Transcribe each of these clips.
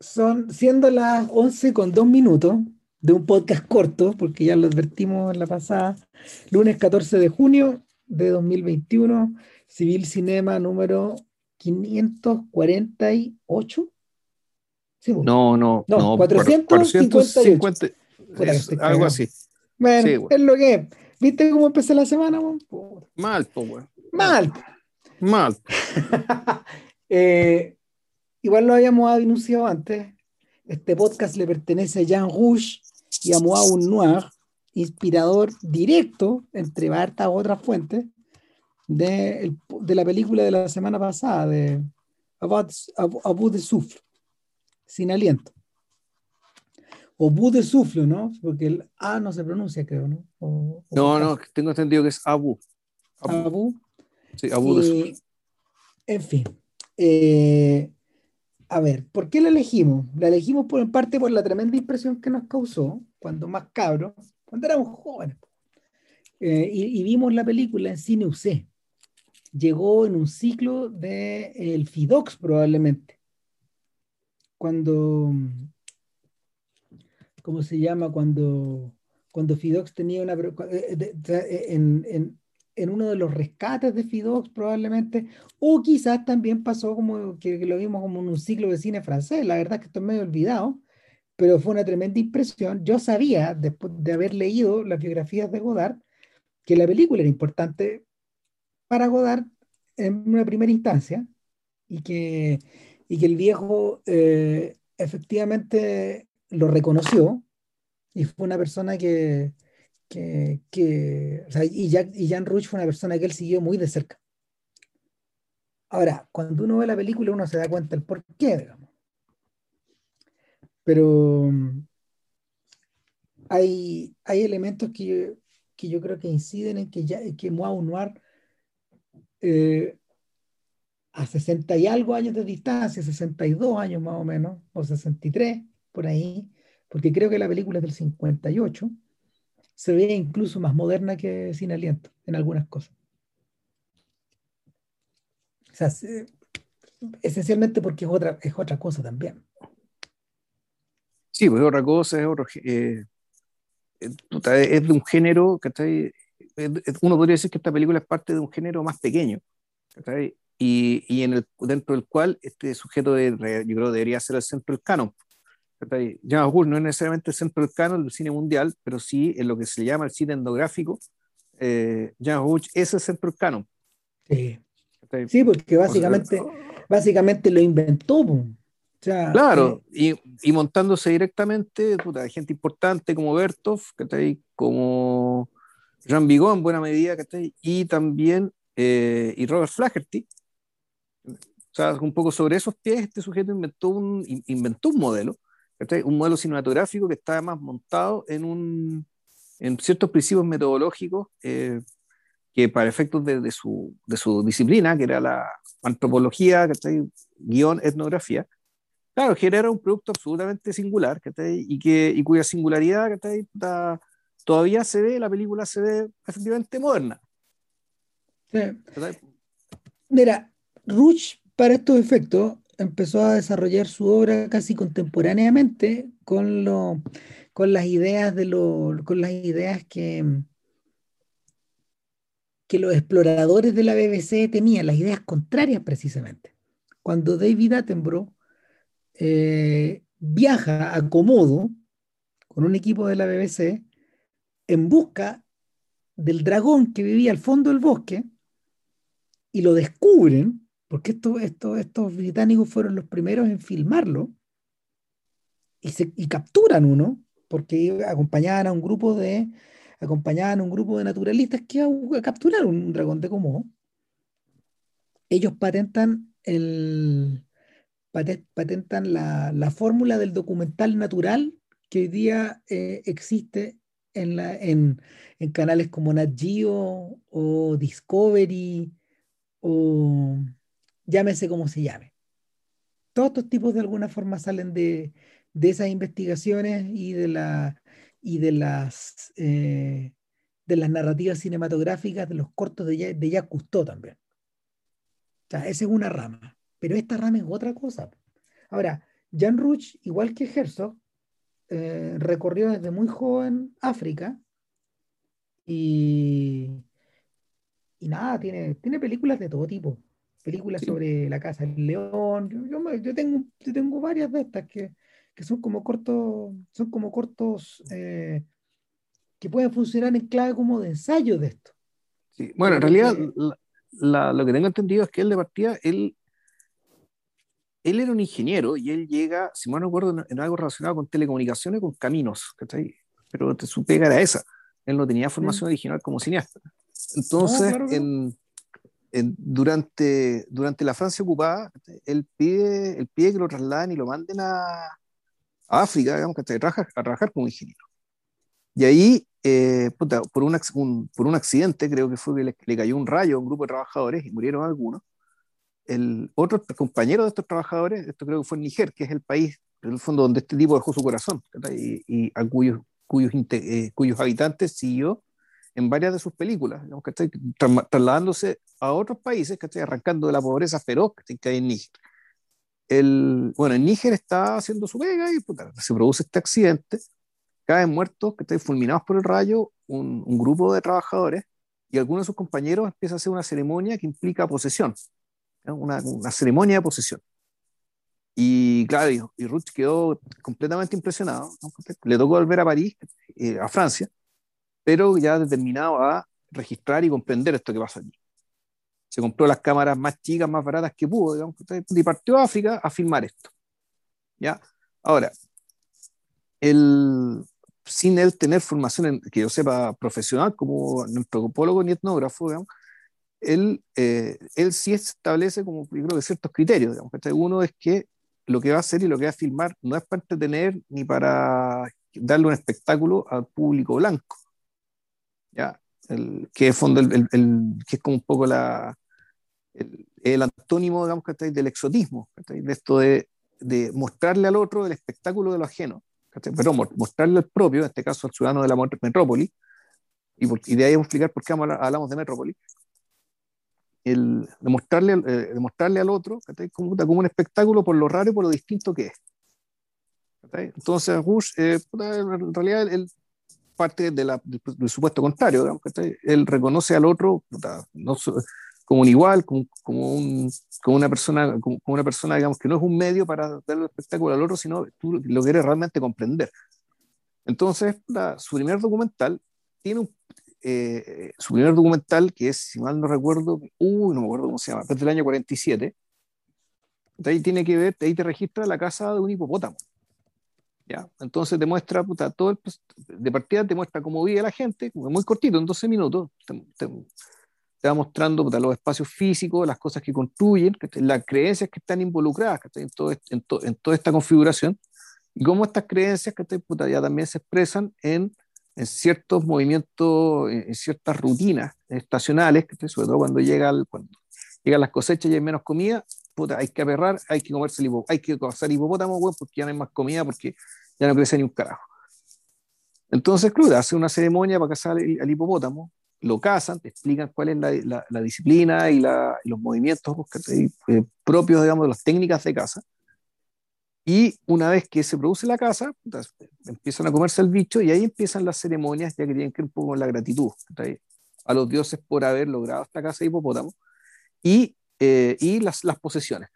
son siendo las 11 con 2 minutos de un podcast corto, porque ya lo advertimos en la pasada, lunes 14 de junio de 2021, Civil Cinema número 548. Sí, no, no, no, 458. algo así. Bueno, es lo que es. ¿Viste cómo empecé la semana? Mal, pues, Mal. Mal. eh, Igual lo habíamos anunciado antes. Este podcast le pertenece a Jean Rouge y a Moaun Noir, inspirador directo, entre hartas otras fuentes, de, de, la película de la semana pasada, de Abu de Souffle, sin aliento. O Bu de Souffle, ¿no? Porque el A no se pronuncia, creo, ¿no? no, no, tengo entendido que es Abu. Abu. Sí, Abu de Souffle. En fin. Eh, a ver, ¿por qué la elegimos? La elegimos por en parte por la tremenda impresión que nos causó cuando más cabros, cuando éramos jóvenes. Eh, y, vimos la película en cine UC. Llegó en un ciclo de el Fidox probablemente. Cuando, ¿cómo se llama? Cuando, cuando Fidox tenía una... Eh, eh, en, en uno de los rescates de Fidox probablemente, o quizás también pasó como que, lo vimos como en un ciclo de cine francés, la verdad es que estoy medio olvidado, pero fue una tremenda impresión. Yo sabía, después de haber leído las biografías de Godard, que la película era importante para Godard en una primera instancia y que, y que el viejo eh, efectivamente lo reconoció y fue una persona que, que, que o sea, y, Jack, y Jan Rush fue una persona que él siguió muy de cerca. Ahora, cuando uno ve la película, uno se da cuenta del por qué, digamos. Pero mm, hay, hay elementos que yo, que yo creo que inciden en que, ya, que Moa Noir, eh, a 60 y algo años de distancia, 62 años más o menos, o 63, por ahí, porque creo que la película es del 58, se ve incluso más moderna que Sin Aliento en algunas cosas. O sea, esencialmente porque es otra, es otra cosa también. Sí, pues es otra cosa, es otro. Eh, es de un género, que uno podría decir que esta película es parte de un género más pequeño, y, y en el, dentro del cual este sujeto de, yo creo debería ser el centro del canon. Jean Augur no es necesariamente el centro del canon del cine mundial, pero sí en lo que se llama el cine endográfico, eh, Jean Augur es el centro del canon. Sí, sí porque básicamente, básicamente lo inventó. claro, eh, y, y, montándose directamente puta, gente importante como Bertov, como Jean Vigo en buena medida, y también eh, y Robert Flaherty. O sea, un poco sobre esos pies, este sujeto inventó un, inventó un modelo un modelo cinematográfico que está además montado en, un, en ciertos principios metodológicos eh, que para efectos de, de, su, de, su, disciplina, que era la antropología, guion, etnografía, claro, genera un producto absolutamente singular y, que, y cuya singularidad todavía se ve, la película se ve efectivamente moderna. Mira, Ruch, para estos efectos, empezó a desarrollar su obra casi contemporáneamente con, lo, con las ideas de lo, con las ideas que, que los exploradores de la BBC tenían, las ideas contrarias precisamente. Cuando David Attenborough eh, viaja a Komodo con un equipo de la BBC en busca del dragón que vivía al fondo del bosque y lo descubren porque estos británicos fueron los primeros en filmarlo y, se, capturan uno, porque acompañaban a un grupo de acompañaban a un grupo de naturalistas que iban a capturar un dragón de Komodo. Ellos patentan el patentan la, fórmula del documental natural que hoy día eh, existe en, la, en, en, canales como Nat Geo o Discovery o llámese como se llame. Todos estos tipos de alguna forma salen de, esas investigaciones y de, la, y de las eh, de las narrativas cinematográficas de los cortos de, de Jacques Cousteau también. Esa es una rama, pero esta rama es otra cosa. Ahora, Jan Ruch, igual que Herzog, eh, recorrió desde muy joven África y, y nada, tiene, tiene películas de todo tipo. Películas sobre la Casa del León. Yo, yo, tengo, yo tengo varias de estas que, que son como cortos, son como cortos eh, que pueden funcionar en clave como de ensayo de esto. Sí. Bueno, en realidad lo que tengo entendido es que él de partida, él él era un ingeniero y él llega, si mal no recuerdo, en, algo relacionado con telecomunicaciones, con caminos, ¿cachai? Pero su pega era esa. Él no tenía formación original como cineasta. Entonces, En, durante, durante la Francia ocupada, él pide, él pide que lo trasladen y lo manden a, a África, digamos, que a trabajar, a trabajar como ingeniero. Y ahí, eh, por, un, por un accidente, creo que fue que le, le, cayó un rayo a un grupo de trabajadores y murieron algunos el otro compañero de estos trabajadores, esto creo que fue en Niger, que es el país, en el fondo, donde este tipo dejó su corazón, y, a cuyos, cuyos, eh, cuyos habitantes siguió en varias de sus películas, digamos, que trasladándose a otros países, que arrancando de la pobreza feroz que hay en Níger. El, bueno, en Níger está haciendo su pega y se produce este accidente, caen muertos, que están fulminados por el rayo, un, un, grupo de trabajadores y algunos de sus compañeros empiezan a hacer una ceremonia que implica posesión una, una, ceremonia de posesión. Y claro, y, Ruth quedó completamente impresionado. Le tocó volver a París, eh, a Francia, pero ya determinado a registrar y comprender esto que pasa allí. Se compró las cámaras más chicas, más baratas que pudo, digamos, y partió a África a filmar esto. ¿Ya? Ahora, el, sin él tener formación, que yo sepa, profesional como antropólogo ni etnógrafo, digamos, él, eh, él sí establece como, yo creo que ciertos criterios. Digamos, Uno es que lo que va a hacer y lo que va a filmar no es para entretener ni para darle un espectáculo al público blanco. ¿Ya? El, que, es fondo el, el, que es como un poco la, el, antónimo digamos, del exotismo, de esto de, de, mostrarle al otro el espectáculo de lo ajeno, pero mostrarle al propio, en este caso al ciudadano de la metrópoli, y, y de ahí vamos a explicar por qué hablamos de metrópoli, el demostrarle, eh, al otro como, como, un espectáculo por lo raro y por lo distinto que es. Entonces, Rush, eh, en realidad, él parte de la, del, supuesto contrario, digamos, él reconoce al otro no, como un igual, como, como, un, como una persona, como, una persona digamos, que no es un medio para darle espectáculo al otro, sino tú lo quieres realmente comprender. Entonces, su primer documental tiene un, eh, su primer documental, que es, si mal no recuerdo, uy, no me acuerdo cómo se llama, es del año 47, de ahí tiene que ver, de ahí te registra la casa de un hipopótamo. ¿Ya? Entonces te muestra, puta, todo el, de partida te muestra cómo vive la gente, muy cortito, en 12 minutos, te, te, va mostrando puta, los espacios físicos, las cosas que construyen, las creencias que están involucradas en, todo, en, en, toda esta configuración, y cómo estas creencias que puta, ya también se expresan en en ciertos movimientos, en ciertas rutinas estacionales, sobre todo cuando, llega cuando llegan las cosechas y hay menos comida, puta, hay que aperrar, hay que comerse el hipopótamo, hay que cazar hipopótamo, porque ya no hay más comida, porque ya no crece ni un carajo. Entonces, claro, hace una ceremonia para cazar al hipopótamo, lo cazan, te explican cuál es la, la, disciplina y, los movimientos eh, propios, digamos, de las técnicas de caza. Y una vez que se produce la caza, empiezan a comerse el bicho y ahí empiezan las ceremonias ya que tienen que ver un poco con la gratitud a los dioses por haber logrado esta caza de hipopótamo y, eh, y las, las posesiones.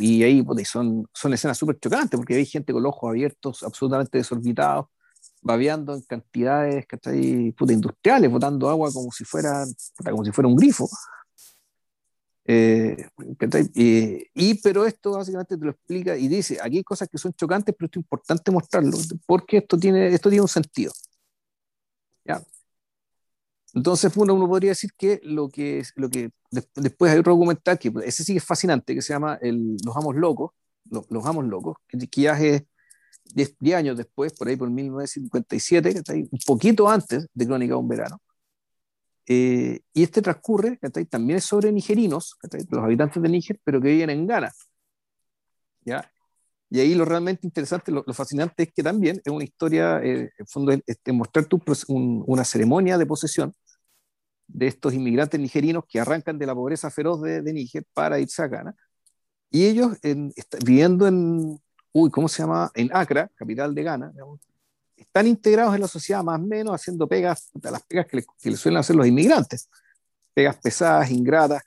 Y ahí son, son escenas súper chocantes porque hay gente con los ojos abiertos, absolutamente desorbitados, babeando en cantidades Puta, industriales, botando agua como si, fuera, como si fuera un grifo. Eh, y, pero esto básicamente te lo explica y dice, aquí hay cosas que son chocantes, pero es importante mostrarlo, porque esto tiene, esto tiene un sentido. ¿Ya? Entonces, uno, uno podría decir que lo que, lo que después hay otro documental, que ese sí es fascinante, que se llama el, Los Amos Locos, Los, Amos Locos, que, ya es 10, años después, por ahí por 1957, que está ahí, un poquito antes de Crónica de un Verano. Eh, y este transcurre, también es sobre nigerinos, los habitantes de Níger, pero que viven en Ghana. ¿ya? Y ahí lo realmente interesante, lo, fascinante es que también es una historia, eh, en fondo, es, mostrar tu, una ceremonia de posesión de estos inmigrantes nigerinos que arrancan de la pobreza feroz de, de Níger para irse a Ghana. Y ellos, viviendo en, uy, ¿cómo se llama? En Accra, capital de Ghana, están integrados en la sociedad más o menos haciendo pegas, las pegas que le, suelen hacer los inmigrantes, pegas pesadas, ingratas,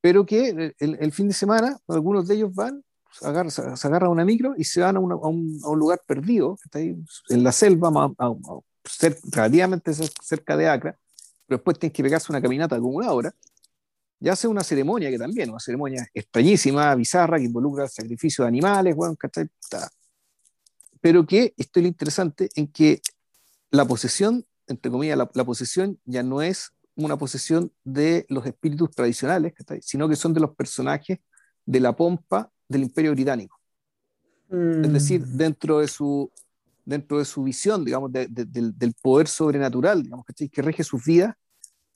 pero que el, fin de semana algunos de ellos van, se agarran, se, agarran una micro y se van a, un, lugar perdido, está ahí, en la selva, relativamente cerca de Accra, pero después tienen que pegarse una caminata como una hora, y hace una ceremonia que también, una ceremonia extrañísima, bizarra, que involucra sacrificio de animales, bueno, pero que esto es lo interesante en que la posesión, entre comillas, la, posesión ya no es una posesión de los espíritus tradicionales, sino que son de los personajes de la pompa del imperio británico. Es decir, mm. dentro de su, dentro de su visión, digamos, del, del, poder sobrenatural, digamos, que rige sus vidas,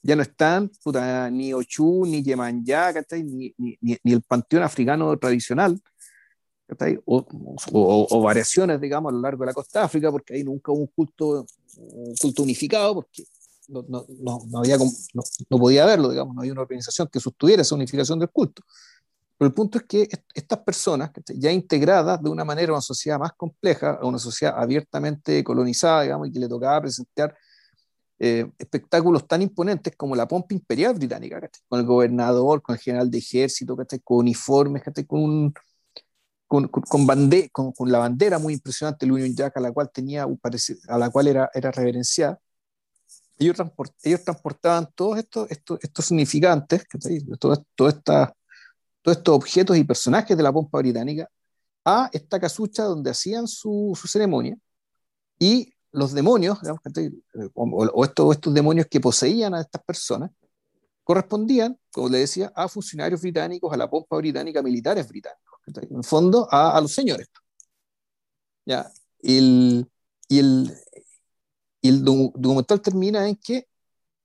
ya no están ni Ochu, ni Yemanyá, ni, ni, ni, el panteón africano tradicional, o, o, variaciones, digamos, a lo largo de la costa de África, porque ahí nunca hubo un culto, un culto unificado, porque no, no, no, había, no, podía haberlo, digamos, no había una organización que sostuviera esa unificación del culto. Pero el punto es que estas personas, ya integradas de una manera a una sociedad más compleja, a una sociedad abiertamente colonizada, digamos, y que le tocaba presentar eh, espectáculos tan imponentes como la pompa imperial británica, con el gobernador, con el general de ejército, con uniformes, con, un, con, con, con, con, la bandera muy impresionante, el Union Jack, a la cual, tenía, a la cual era, era reverenciada. Ellos, ellos transportaban todos estos, estos, estos significantes, todos todo esta, todos estos objetos y personajes de la pompa británica a esta casucha donde hacían su, su ceremonia y los demonios, o, estos, estos demonios que poseían a estas personas, correspondían, como le decía, a funcionarios británicos, a la pompa británica, militares británicos, en fondo a, a los señores. ¿Ya? El, y el, y el documental termina en que,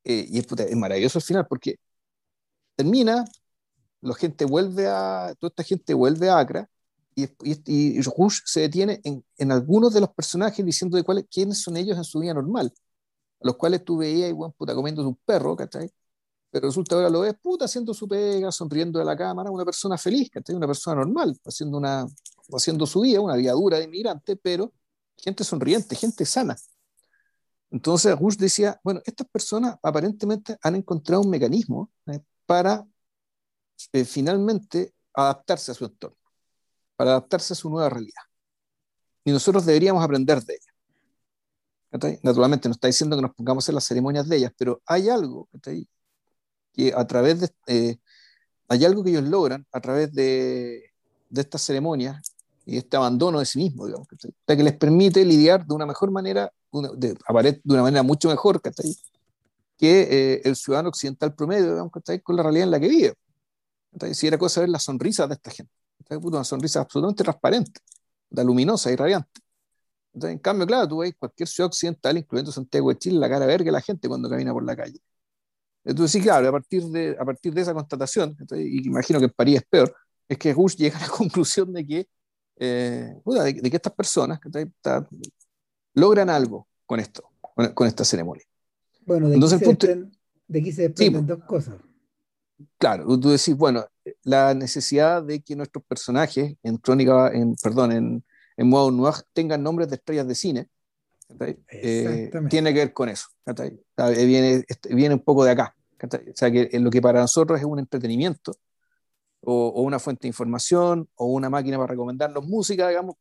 eh, y es, es, maravilloso al final, porque termina, la gente vuelve a, toda esta gente vuelve a Acra, y, y, y Rush se detiene en, en, algunos de los personajes diciendo de cuáles, quiénes son ellos en su vida normal, a los cuales tú veías y bueno, puta, comiendo un perro, ¿cachai? Pero resulta ahora lo ves, puta, haciendo su pega, sonriendo de la cámara, una persona feliz, ¿cachai? Una persona normal, haciendo, una, haciendo su vida, una vida dura de inmigrante, pero gente sonriente, gente sana. Entonces Rush decía, bueno, estas personas aparentemente han encontrado un mecanismo ¿eh? para eh, finalmente adaptarse a su entorno para adaptarse a su nueva realidad. Y nosotros deberíamos aprender de ella. Naturalmente no está diciendo que nos pongamos en las ceremonias de ellas, pero hay algo que a través de... Eh, hay algo que ellos logran a través de, de estas ceremonias y este abandono de sí mismo, digamos, que les permite lidiar de una mejor manera, de, de una manera mucho mejor que eh, el ciudadano occidental promedio, digamos, con la realidad en la que vive. Si era cosa ver las sonrisas de esta gente una sonrisa absolutamente transparente, luminosa y radiante. Entonces, en cambio, claro, tú ves cualquier ciudad occidental, incluyendo Santiago de Chile, la cara verde que la gente cuando camina por la calle. Entonces, sí, claro, a partir de, a partir de esa constatación, y imagino que en París es peor, es que Rush llega a la conclusión de que, eh, de, que estas personas logran algo con esto, con, esta ceremonia. Bueno, de Entonces, aquí, se, de aquí se desprenden dos cosas. Claro, tú decís, bueno, la necesidad de que nuestros personajes en Crónica, en, perdón, en, en modo noir tengan nombres de estrellas de cine, eh, tiene que ver con eso. Viene, este, viene un poco de acá. O sea, que lo que para nosotros es un entretenimiento o, o, una fuente de información o una máquina para recomendarnos música, digamos,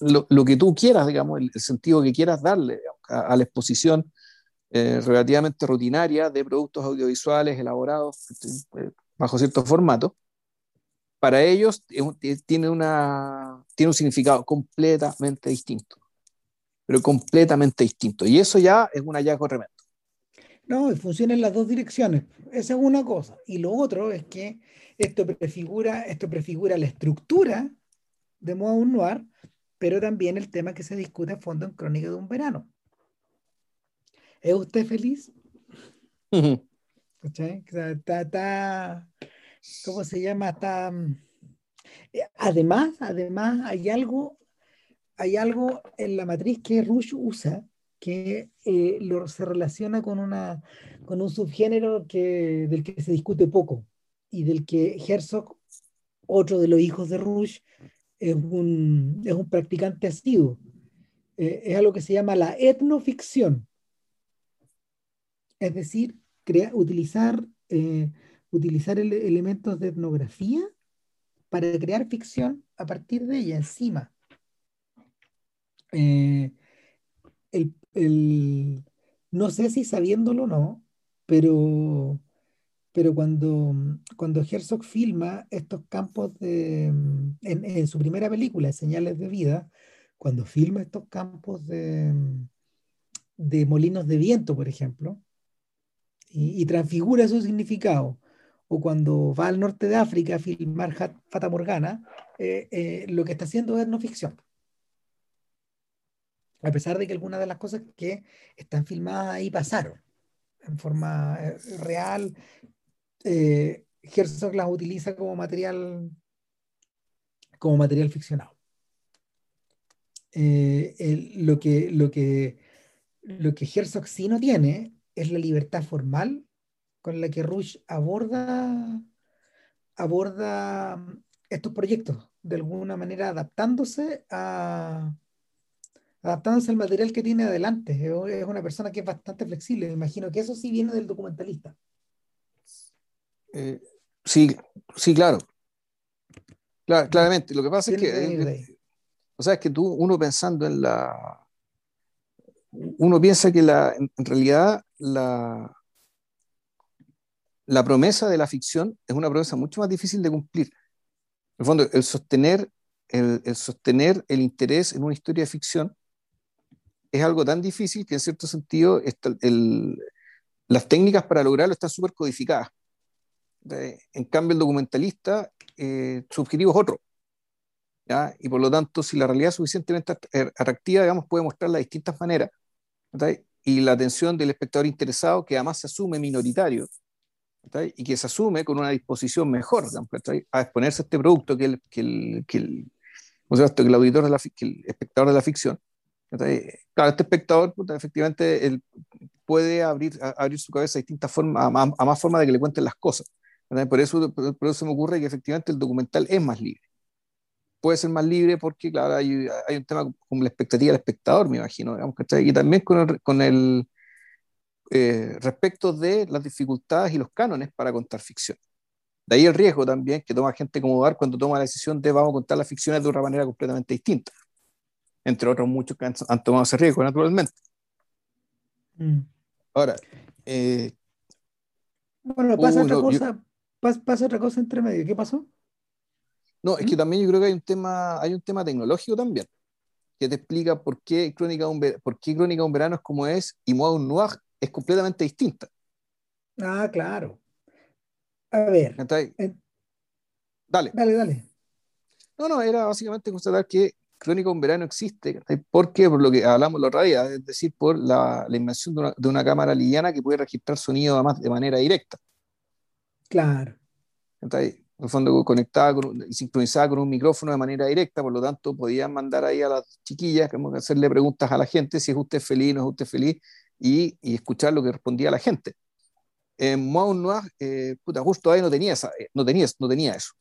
lo, lo, que tú quieras, digamos, el, sentido que quieras darle a, la exposición eh, relativamente rutinaria de productos audiovisuales elaborados este, bajo cierto formato, para ellos tiene, una, tiene un significado completamente distinto, pero completamente distinto. Y eso ya es un hallazgo tremendo. No, funciona en las dos direcciones. Esa es una cosa. Y lo otro es que esto prefigura, esto prefigura la estructura de modo noir, pero también el tema que se discute a fondo en Crónica de un Verano. ¿Es usted feliz? Está, ¿cómo se llama? Está, mm, eh, además, además hay algo, hay algo en la matriz que Rush usa que eh, lo, se relaciona con, una, con un subgénero que, del que se discute poco y del que Herzog, otro de los hijos de Rush, es un, es un practicante asiduo. Eh, es algo que se llama la etnoficción. Es decir, utilizar, eh, utilizar elementos de etnografía para crear ficción a partir de ella, encima. Eh, no sé si sabiéndolo o no, pero, pero cuando, cuando Herzog filma estos campos de, en, su primera película, Señales de Vida, cuando filma estos campos de, de molinos de viento, por ejemplo, y, transfigura su significado, o cuando va al norte de África a filmar Fata Morgana, eh, eh, lo que está haciendo es no ficción. A pesar de que algunas de las cosas que están filmadas ahí pasaron en forma eh, real, Herzog las utiliza como material como material ficcionado. lo, que, lo, que, lo que Herzog sí no tiene es la libertad formal con la que Rush aborda, aborda estos proyectos, de alguna manera adaptándose a adaptándose al material que tiene adelante. Es una persona que es bastante flexible. Me imagino que eso sí viene del documentalista. Eh, sí, sí, claro. claramente. Lo que pasa es que, o sea, es que tú, uno pensando en la, uno piensa que la, en realidad la, la promesa de la ficción es una promesa mucho más difícil de cumplir. En el fondo, el sostener el, sostener el interés en una historia de ficción es algo tan difícil que en cierto sentido las técnicas para lograrlo están súper codificadas. En cambio, el documentalista, eh, su es otro. Y por lo tanto, si la realidad es suficientemente atractiva, digamos, puede mostrarla de distintas maneras y la atención del espectador interesado, que además se asume minoritario, y que se asume con una disposición mejor a exponerse a este producto que el, que el, que el, o sea, que el auditor, de la, que el espectador de la ficción. Claro, este espectador efectivamente él puede abrir, abrir su cabeza a distintas formas, a, más formas de que le cuenten las cosas. Por eso, por eso se me ocurre que efectivamente el documental es más libre puede ser más libre porque, claro, hay, hay un tema como la expectativa del espectador, me imagino, digamos, y también con el, con el eh, respecto de las dificultades y los cánones para contar ficción. De ahí el riesgo también que toma gente como Dar cuando toma la decisión de vamos a contar las ficciones de otra manera completamente distinta. Entre otros muchos que han, tomado ese riesgo, naturalmente. Mm. Ahora, eh, bueno, pasa otra cosa, pasa otra cosa entre medio. ¿Qué pasó? No, es que también yo creo que hay un tema, hay un tema tecnológico también, que te explica por qué Crónica de un, por qué Crónica un verano es como es y Moa un Noir es completamente distinta. Ah, claro. A ver. Dale. Dale, dale. No, no, era básicamente constatar que Crónica de un verano existe, porque por lo que hablamos la otra día, es decir, por la, la invención de una, de una, cámara liviana que puede registrar sonido además de manera directa. Claro. Entonces, en el fondo conectada y sincronizada con un micrófono de manera directa, por lo tanto podían mandar ahí a las chiquillas, como hacerle preguntas a la gente si es usted feliz, no es usted feliz, y, y escuchar lo que respondía la gente. En Moa Noir, eh, puta, justo ahí no tenía, esa, eh, no, tenía, no tenía eso.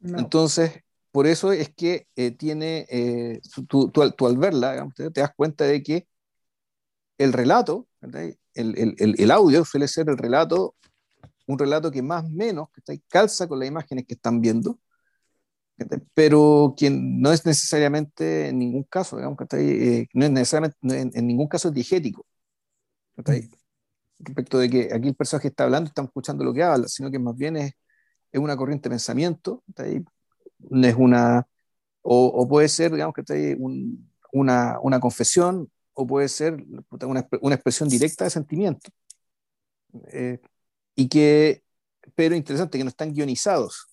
Entonces, por eso es que eh, tiene, eh, tú, tú, al verla, te, das cuenta de que el relato, el, el, el, audio suele ser el relato un relato que más o menos que calza con las imágenes que están viendo, pero quien no es necesariamente en ningún caso, digamos, eh, no es necesariamente, en, ningún caso es diegético. Respecto de que aquí el personaje está hablando, está escuchando lo que habla, sino que más bien es, es una corriente de pensamiento, no es una, o, puede ser, digamos, que un, una, una confesión, o puede ser una, una expresión directa de sentimiento. Eh, y que, pero interesante, que no están guionizados.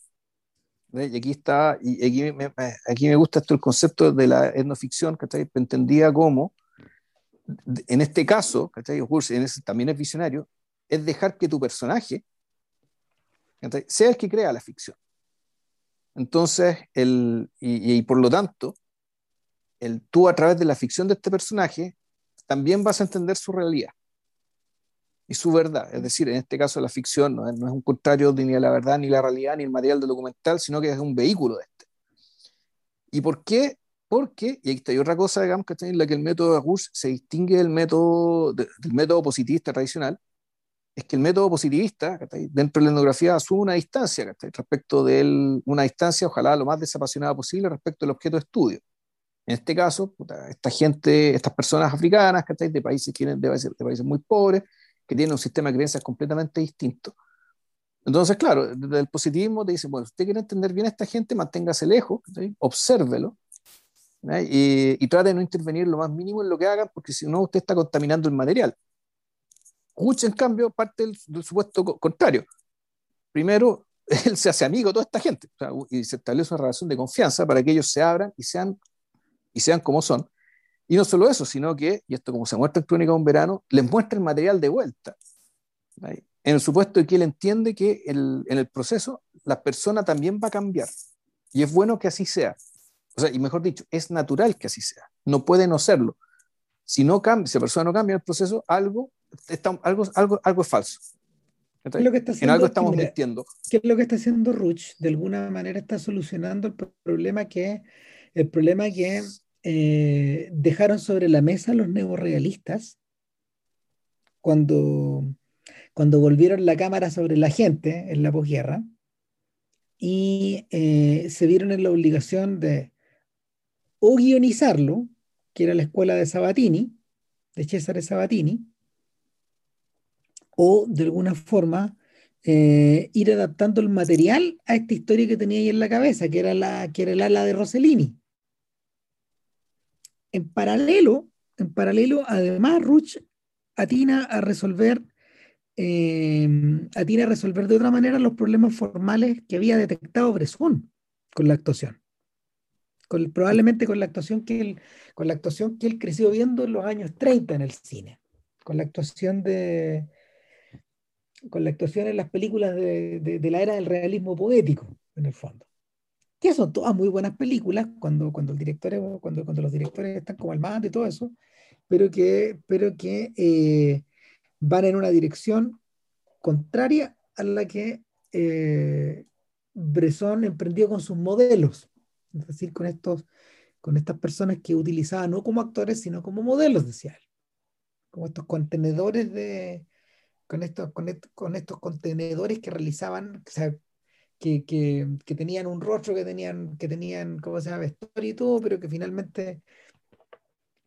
Y aquí está, y aquí me, aquí me gusta esto el concepto de la etnoficción, que entendida como, en este caso, en ese, también es visionario, es dejar que tu personaje sea el que crea la ficción. Entonces, el, y, y, por lo tanto, el, tú a través de la ficción de este personaje también vas a entender su realidad y su verdad. Es decir, en este caso la ficción no no es un contrario ni a la verdad, ni la realidad, ni el material del documental, sino que es un vehículo de este. ¿Y por qué? Porque, y aquí hay otra cosa, digamos, que en la que el método de Rush se distingue del método, del método positivista tradicional, es que el método positivista, dentro de la etnografía, asume una distancia respecto de una distancia, ojalá lo más desapasionada posible, respecto al objeto de estudio. En este caso, esta gente, estas personas africanas, de de, países, de países muy pobres, que tienen un sistema de creencias completamente distinto. Entonces, claro, desde el positivismo te dicen, bueno, usted quiere entender bien a esta gente, manténgase lejos, obsérvelo, y, trate de no intervenir lo más mínimo en lo que hagan, porque si no, usted está contaminando el material. Kuch, en cambio, parte del, supuesto contrario. Primero, él se hace amigo de toda esta gente y se establece una relación de confianza para que ellos se abran y sean, y sean como son. Y no solo eso, sino que, y esto como se muestra en Crónica de un Verano, les muestra el material de vuelta. En el supuesto de que él entiende que en el proceso la persona también va a cambiar. Y es bueno que así sea. O sea, y mejor dicho, es natural que así sea. No puede no serlo. Si, no cambia, si la persona no cambia el proceso, algo, está, algo, algo, algo es falso. lo que está haciendo, en algo estamos mintiendo. ¿Qué es lo que está haciendo Ruch? De alguna manera está solucionando el problema que, el problema que eh, dejaron sobre la mesa los neorealistas cuando, cuando volvieron la cámara sobre la gente en la posguerra y eh, se vieron en la obligación de o guionizarlo, que era la escuela de Sabatini, de Cesare Sabatini, o de alguna forma eh, ir adaptando el material a esta historia que tenía ahí en la cabeza, que era, la, que era el ala de Rossellini. En paralelo, en paralelo, además, Ruch atina a resolver eh, atina a resolver de otra manera los problemas formales que había detectado Bresson con la actuación probablemente con la actuación que él, con la actuación que él creció viendo en los años 30 en el cine, con la actuación de con la actuación en las películas de, de, la era del realismo poético, en el fondo. Que son todas muy buenas películas cuando, cuando, el director, cuando, cuando los directores están como al mando y todo eso, pero que, pero que eh, van en una dirección contraria a la que eh, Bresson emprendió con sus modelos. Es decir, con, estos, con estas personas que utilizaban no como actores, sino como modelos, decía él, como estos contenedores de, con estos, con, con estos contenedores que realizaban, o sea, que, que, que, tenían un rostro, que tenían, que tenían, ¿cómo se llama?, vestuario y todo, pero que finalmente,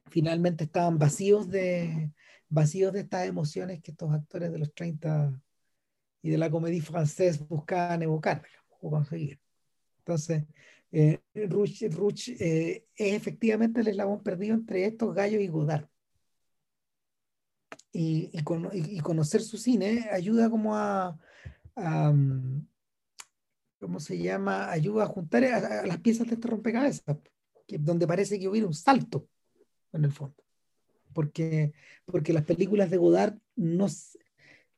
finalmente estaban vacíos de, vacíos de estas emociones que estos actores de los 30 y de la comedia francesa buscaban evocar o conseguir. Entonces, eh, Ruch, eh, es efectivamente el eslabón perdido entre estos gallos y Godard. Y, y, conocer su cine ayuda como a, mm, ¿cómo se llama? Ayuda a juntar a, las piezas de este rompecabezas, que, donde parece que hubiera un salto en el fondo. Porque, porque las películas de Godard no,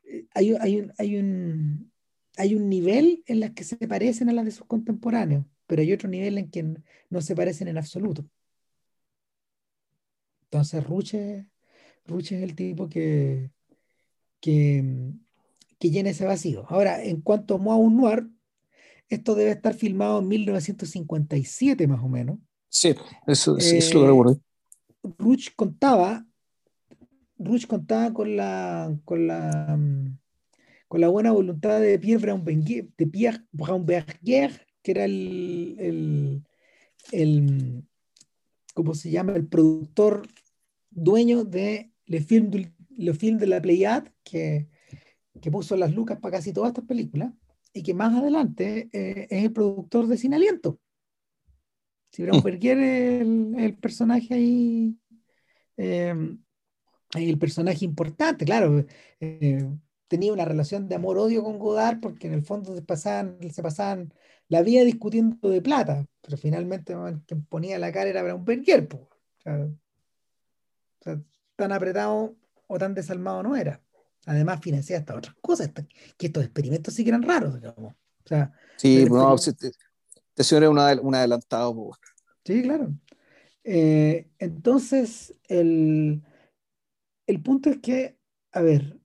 eh, hay, hay, hay, un, hay un nivel en las que se parecen a las de sus contemporáneos pero hay otro nivel en que no se parecen en absoluto. Entonces, Ruche, Ruche es el tipo que, que, que, llena ese vacío. Ahora, en cuanto a Moa Noir, esto debe estar filmado en 1957 más o menos. Sí, eso, sí, lo eh, recuerdo. Ruch contaba, Ruch contaba con la, con la, con la buena voluntad de Pierre Braunberger, de Pierre Braunberger que era el, el, ¿cómo se llama? El productor dueño de Le Film de, Le Film de la Pleiad, que, que puso las lucas para casi todas estas películas, y que más adelante eh, es el productor de Sin Aliento. Si Braunberger es el, el, personaje ahí, eh, el personaje importante, claro. Eh, tenía una relación de amor-odio con Godard porque en el fondo se pasaban, se pasaban la vida discutiendo de plata, pero finalmente quien ponía la cara era un O sea, tan apretado o tan desalmado no era. Además, financiaba hasta otras cosas, que estos experimentos sí que eran raros, digamos. O sea, sí, bueno, este, este señor es un, adelantado. Sí, claro. Eh, entonces, el, el punto es que, a ver,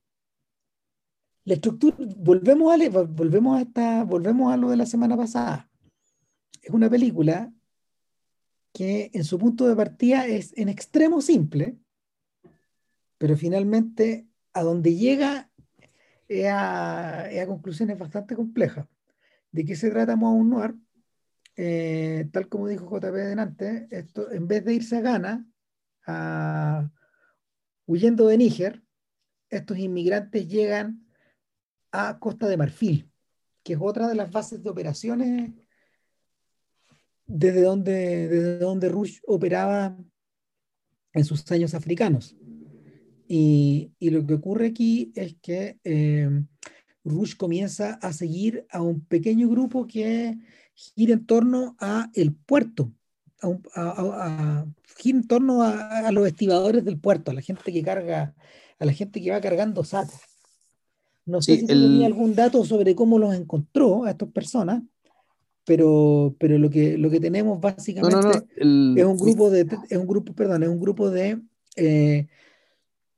la estructura, volvemos a, volvemos a esta, volvemos a lo de la semana pasada. Es una película que en su punto de partida es en extremo simple, pero finalmente a donde llega es a, conclusiones bastante complejas. ¿De qué se trata Moa Noir? Eh, tal como dijo JP delante, esto, en vez de irse a Ghana, huyendo de Níger, estos inmigrantes llegan a Costa de Marfil, que es otra de las bases de operaciones desde donde, desde donde Rush operaba en sus años africanos. Y, lo que ocurre aquí es que eh, Rush comienza a seguir a un pequeño grupo que gira en torno a el puerto, a, gira en torno a, los estibadores del puerto, a la gente que carga, a la gente que va cargando sacos. No sé si tenía algún dato sobre cómo los encontró a estas personas, pero, pero lo, que, lo que tenemos básicamente es un grupo de, es un grupo, perdón, es un grupo de, eh,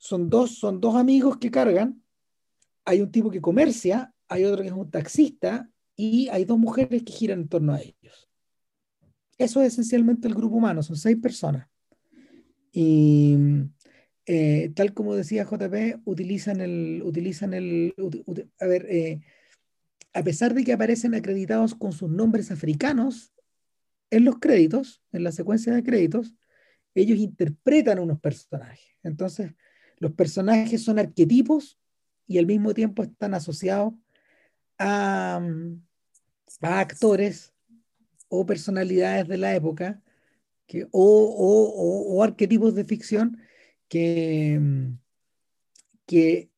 son, dos, son dos amigos que cargan, hay un tipo que comercia, hay otro que es un taxista y hay dos mujeres que giran en torno a ellos. Eso es esencialmente el grupo humano, son seis personas. Y eh, tal como decía JP, utilizan el, utilizan el, a ver, eh, a pesar de que aparecen acreditados con sus nombres africanos en los créditos, en la secuencia de créditos, ellos interpretan unos personajes. Entonces, los personajes son arquetipos y al mismo tiempo están asociados a, actores o personalidades de la época que, o, arquetipos de ficción que, que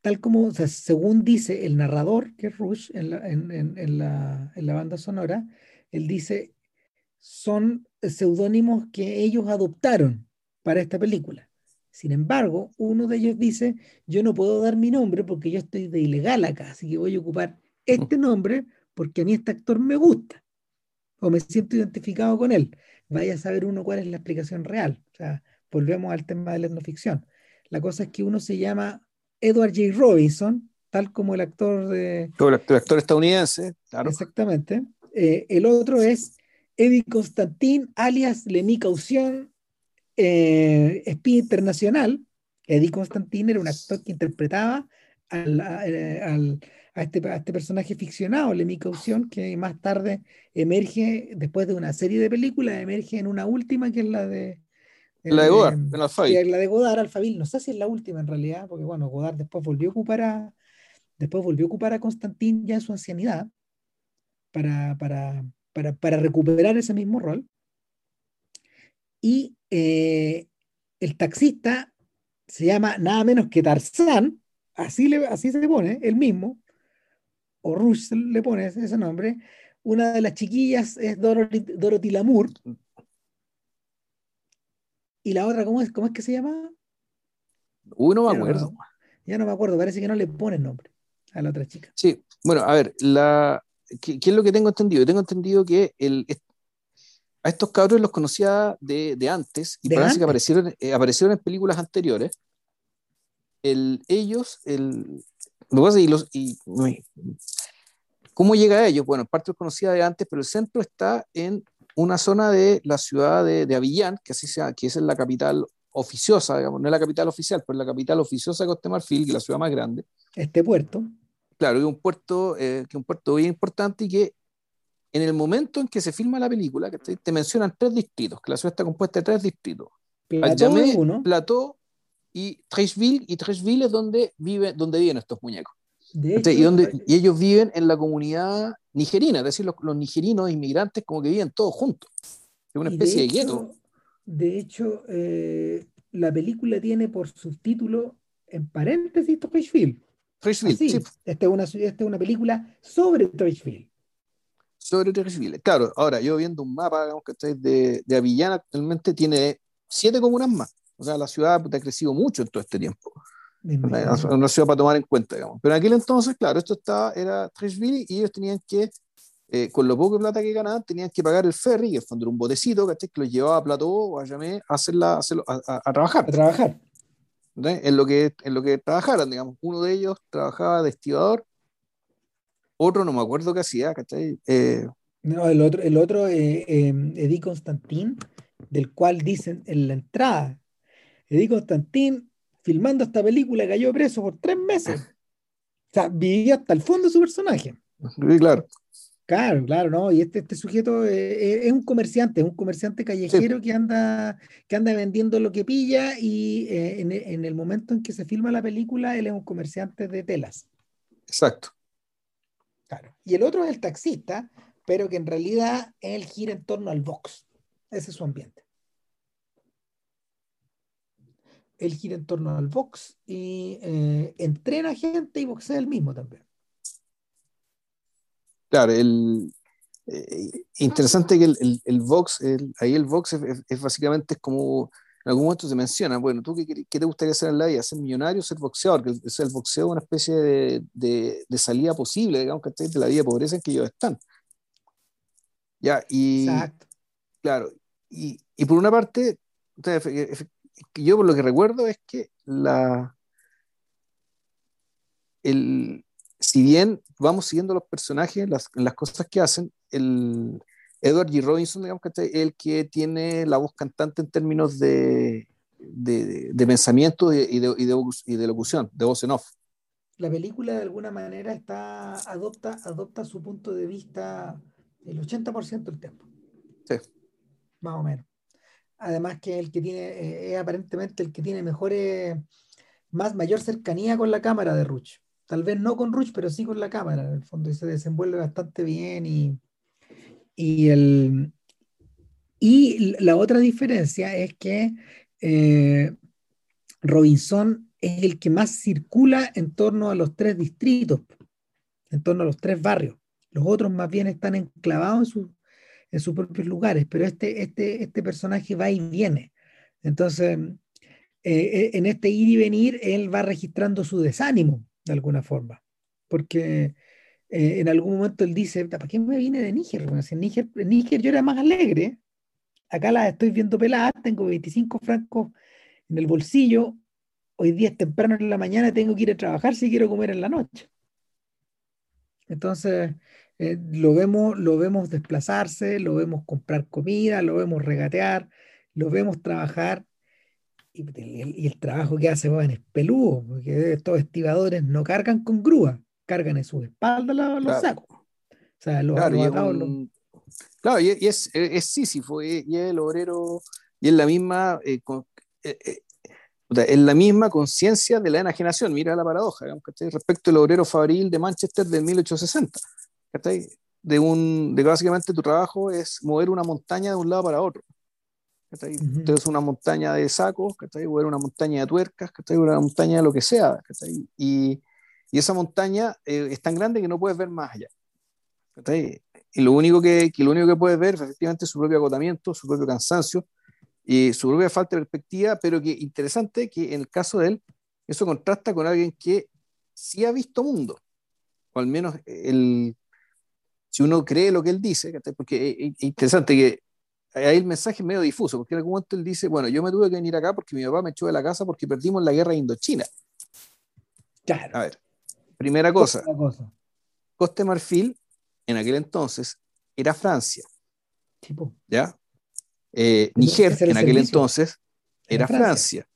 tal como, según dice el narrador, que es Rush, en la, en, la, banda sonora, él dice, son seudónimos que ellos adoptaron para esta película. Sin embargo, uno de ellos dice, yo no puedo dar mi nombre porque yo estoy de ilegal acá, así que voy a ocupar este nombre porque a mí este actor me gusta o me siento identificado con él. Vaya a saber uno cuál es la explicación real. O sea, volvemos al tema de la etnoficción. La cosa es que uno se llama Edward J. Robinson, tal como el actor de... Como el actor, estadounidense, claro. Exactamente. Eh, el otro es Eddie Constantin, alias Lenny Caución, eh, espía internacional. Eddie Constantin era un actor que interpretaba al, eh, a, este, este, personaje ficcionado, Lenny Caución, que más tarde emerge, después de una serie de películas, emerge en una última que es la de la de Godard, en La de Godard, Alfabil, no sé si es la última en realidad, porque bueno, Godard después volvió a ocupar a, después volvió a ocupar a Constantín ya en su ancianidad para, para, para, recuperar ese mismo rol. Y eh, el taxista se llama nada menos que Tarzán, así, le, así se le pone, el mismo, o Rush le pone ese nombre. Una de las chiquillas es Dorothy, Dorothy Lamour, ¿Y la otra cómo es, cómo es que se llama? Uy, no me acuerdo. ya no me acuerdo, parece que no le ponen nombre a la otra chica. Sí, bueno, a ver, la, ¿qué, es lo que tengo entendido? Tengo entendido que el, a estos cabros los conocía de, de antes y parece que aparecieron, eh, aparecieron en películas anteriores. El, ellos, el, lo y los, y, ¿cómo llega a ellos? Bueno, en parte los conocía de antes, pero el centro está en una zona de la ciudad de, de Avillán, que así sea, que es la capital oficiosa, digamos, no es la capital oficial, pero es la capital oficiosa de Costa Marfil, que es la ciudad más grande. Este puerto. Claro, que es un puerto, eh, que un puerto bien importante y que en el momento en que se filma la película, te, mencionan tres distritos, que la ciudad está compuesta de tres distritos. Plateau, Plateau y Trecheville, y Trecheville es donde, vive, donde viven estos muñecos. y, donde, y ellos viven en la comunidad nigerina, es decir, los, nigerinos inmigrantes como que viven todos juntos. Es una especie de, gueto. De hecho, eh, la película tiene por subtítulo, en paréntesis, Trashville. Trashville, sí. Esta es, una, esta es una película sobre Trashville. Sobre Trashville. Claro, ahora yo viendo un mapa, digamos que de, de Avillana, actualmente tiene siete comunas más. O sea, la ciudad ha crecido mucho en todo este tiempo. Una ciudad para tomar en cuenta, digamos. Pero en aquel entonces, claro, esto estaba, era Trashville y ellos tenían que, eh, con lo poco de plata que ganaban, tenían que pagar el ferry, que es un botecito que los llevaba a Plató o a Llamé a, hacerla, a, a, trabajar. A trabajar. En lo, que, en lo que trabajaran, digamos. Uno de ellos trabajaba de estibador, otro no me acuerdo qué hacía, ¿cachai? Eh, No, el otro, el otro eh, eh, Eddie Constantin, del cual dicen en la entrada, Eddie Constantin, filmando esta película, cayó preso por tres meses. O sea, vivía hasta el fondo de su personaje. Sí, claro. Claro, claro, ¿no? Y este, este sujeto eh, es un comerciante, es un comerciante callejero que, anda, que anda vendiendo lo que pilla y en, en el momento en que se filma la película, él es un comerciante de telas. Exacto. Y el otro es el taxista, pero que en realidad él gira en torno al box. Ese es su ambiente. Él gira en torno al box y eh, entrena gente y boxea él mismo también. Claro, el, eh, interesante que el, el, box, ahí el box es, básicamente es como, en algún momento se menciona, bueno, ¿tú qué, qué, te gustaría hacer en la vida? ¿Ser millonario o ser boxeador? Que el, el boxeo es una especie de, de, de salida posible, digamos, que de la vida de pobreza en que ellos están. Ya, y. Exacto. Claro, y, y por una parte, yo por lo que recuerdo es que la. El, si bien vamos siguiendo los personajes, las, las cosas que hacen, el Edward G. Robinson, digamos que es el que tiene la voz cantante en términos de, de, de pensamiento y de, y, de, y de locución, de voz en off la película de alguna manera está adopta adopta su punto de vista el 80% del tiempo. Sí. Más o menos. Además que el que tiene, eh, es aparentemente el que tiene mejores, más mayor cercanía con la cámara de Ruch. Tal vez no con Ruch, pero sí con la cámara. En el fondo y se desenvuelve bastante bien y, y, el, y la otra diferencia es que eh, Robinson es el que más circula en torno a los tres distritos, en torno a los tres barrios. Los otros más bien están enclavados en, en sus propios lugares, pero este, este, este personaje va y viene. Entonces, eh, en este ir y venir, él va registrando su desánimo de alguna forma, porque eh, en algún momento él dice, ¿para qué me vine de Níger? Bueno, si en Níger, en Níger yo era más alegre, acá las estoy viendo peladas, tengo 25 francos en el bolsillo, hoy día es temprano en la mañana, tengo que ir a trabajar si quiero comer en la noche. Entonces, eh, lo, vemos, lo vemos desplazarse, lo vemos comprar comida, lo vemos regatear, lo vemos trabajar. Y, el, trabajo que hace es peludo, porque estos estibadores no cargan con grúa, cargan en su espalda los, sacos. O sea, los claro, y, claro, y, es, es Sísifo, y, es el obrero, y es la misma, eh, eh, es la misma conciencia de la enajenación, mira la paradoja, respecto al obrero fabril de Manchester de 1860. De, un, de básicamente tu trabajo es mover una montaña de un lado para otro. Entonces, una montaña de sacos, mover una montaña de tuercas, una montaña de lo que sea. Y, y, esa montaña eh, es tan grande que no puedes ver más allá. Y lo único que, que, lo único que puedes ver efectivamente es su propio agotamiento, su propio cansancio, y su propia falta de perspectiva, pero que interesante que en el caso de él, eso contrasta con alguien que sí ha visto mundo, o al menos el, si uno cree lo que él dice, porque es interesante que hay el mensaje medio difuso, porque en algún momento él dice, bueno, yo me tuve que venir acá porque mi papá me echó de la casa porque perdimos la guerra de Indochina. Claro. A ver, primera cosa, cosa. Coste Marfil en aquel entonces era Francia. Tipo. ¿Ya? Eh, Niger, en aquel entonces, era Francia.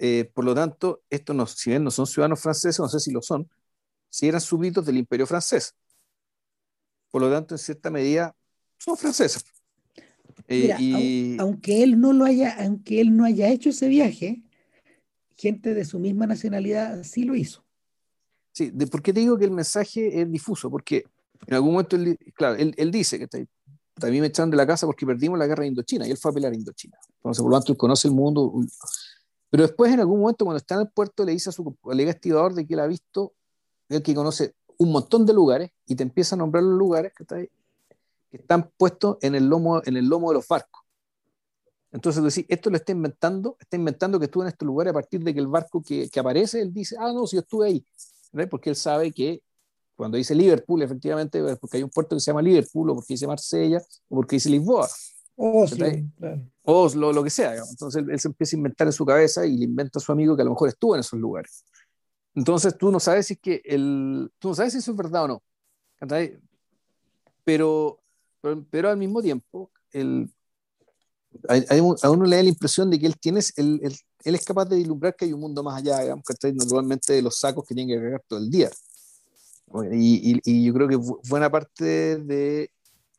Eh, por lo tanto, estos no, si bien no son ciudadanos franceses, no sé si lo son, si eran súbditos del imperio francés. Por lo tanto, en cierta medida, son franceses. Eh, y... aunque él no lo haya, aunque él no haya hecho ese viaje, gente de su misma nacionalidad sí lo hizo. Sí, de, ¿por qué te digo que el mensaje es difuso? Porque en algún momento, él, claro, él, él dice que también me echaron de la casa porque perdimos la guerra de Indochina y él fue a pelear a Indochina. Entonces, por lo tanto, él conoce el mundo. Pero después, en algún momento, cuando está en el puerto, le dice a su colega estibador de que él ha visto, el que conoce un montón de lugares y te empieza a nombrar los lugares que, está que están puestos en el, lomo, en el lomo de los barcos. Entonces, decís, esto lo está inventando, está inventando que estuvo en este lugar a partir de que el barco que, que aparece, él dice, ah, no, si yo estuve ahí. Porque él sabe que cuando dice Liverpool, efectivamente, porque hay un puerto que se llama Liverpool, o porque dice Marsella, o porque dice Lisboa. Oslo, Oslo, lo que sea. Entonces él, se empieza a inventar en su cabeza y le inventa a su amigo que a lo mejor estuvo en esos lugares. Entonces tú no sabes si es que el, tú no sabes si eso es verdad o no. Pero pero, al mismo tiempo, el, a, uno le da la impresión de que él, tiene, él, él, es capaz de vislumbrar que hay un mundo más allá, digamos, que normalmente de los sacos que tienen que cargar todo el día. Y, yo creo que buena parte de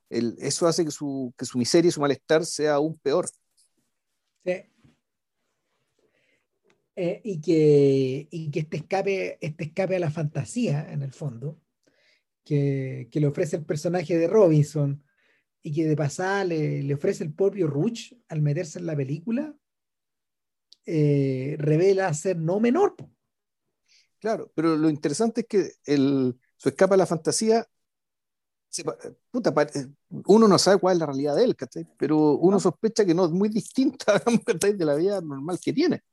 el, eso hace que su, que su miseria y su malestar sea aún peor. Sí. Eh, y, que, y que este escape, este escape a la fantasía, en el fondo, que, que le ofrece el personaje de Robinson y que de pasada le, le ofrece el propio Ruch al meterse en la película, eh, revela ser no menor. Claro, pero lo interesante es que el, su escape a la fantasía puta, uno no sabe cuál es la realidad de él, pero uno sospecha que no es muy distinta de la vida normal que tiene.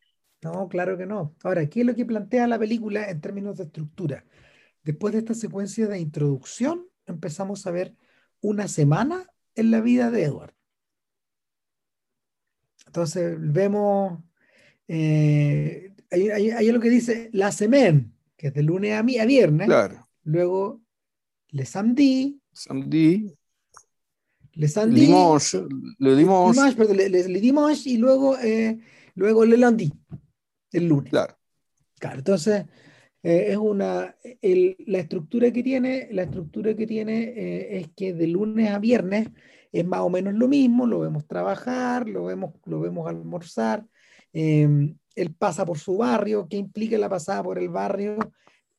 No, claro que no. Ahora, ¿qué es lo que plantea la película en términos de estructura? Después de esta secuencia de introducción, empezamos a ver una semana en la vida de Edward. Entonces vemos, eh, hay, lo que dice la semen, que es de lunes a, a viernes. Claro. Luego le samedi. Samedi. Le samedi. Dimanche. Le dimanche. Le, le, le dimanche y luego, eh, luego le lundi el lunes. Claro. Claro, entonces eh, es una, la estructura que tiene, la estructura que tiene eh, es que de lunes a viernes es más o menos lo mismo, lo vemos trabajar, lo vemos, lo vemos almorzar, em, él pasa por su barrio, ¿qué implica la pasada por el barrio?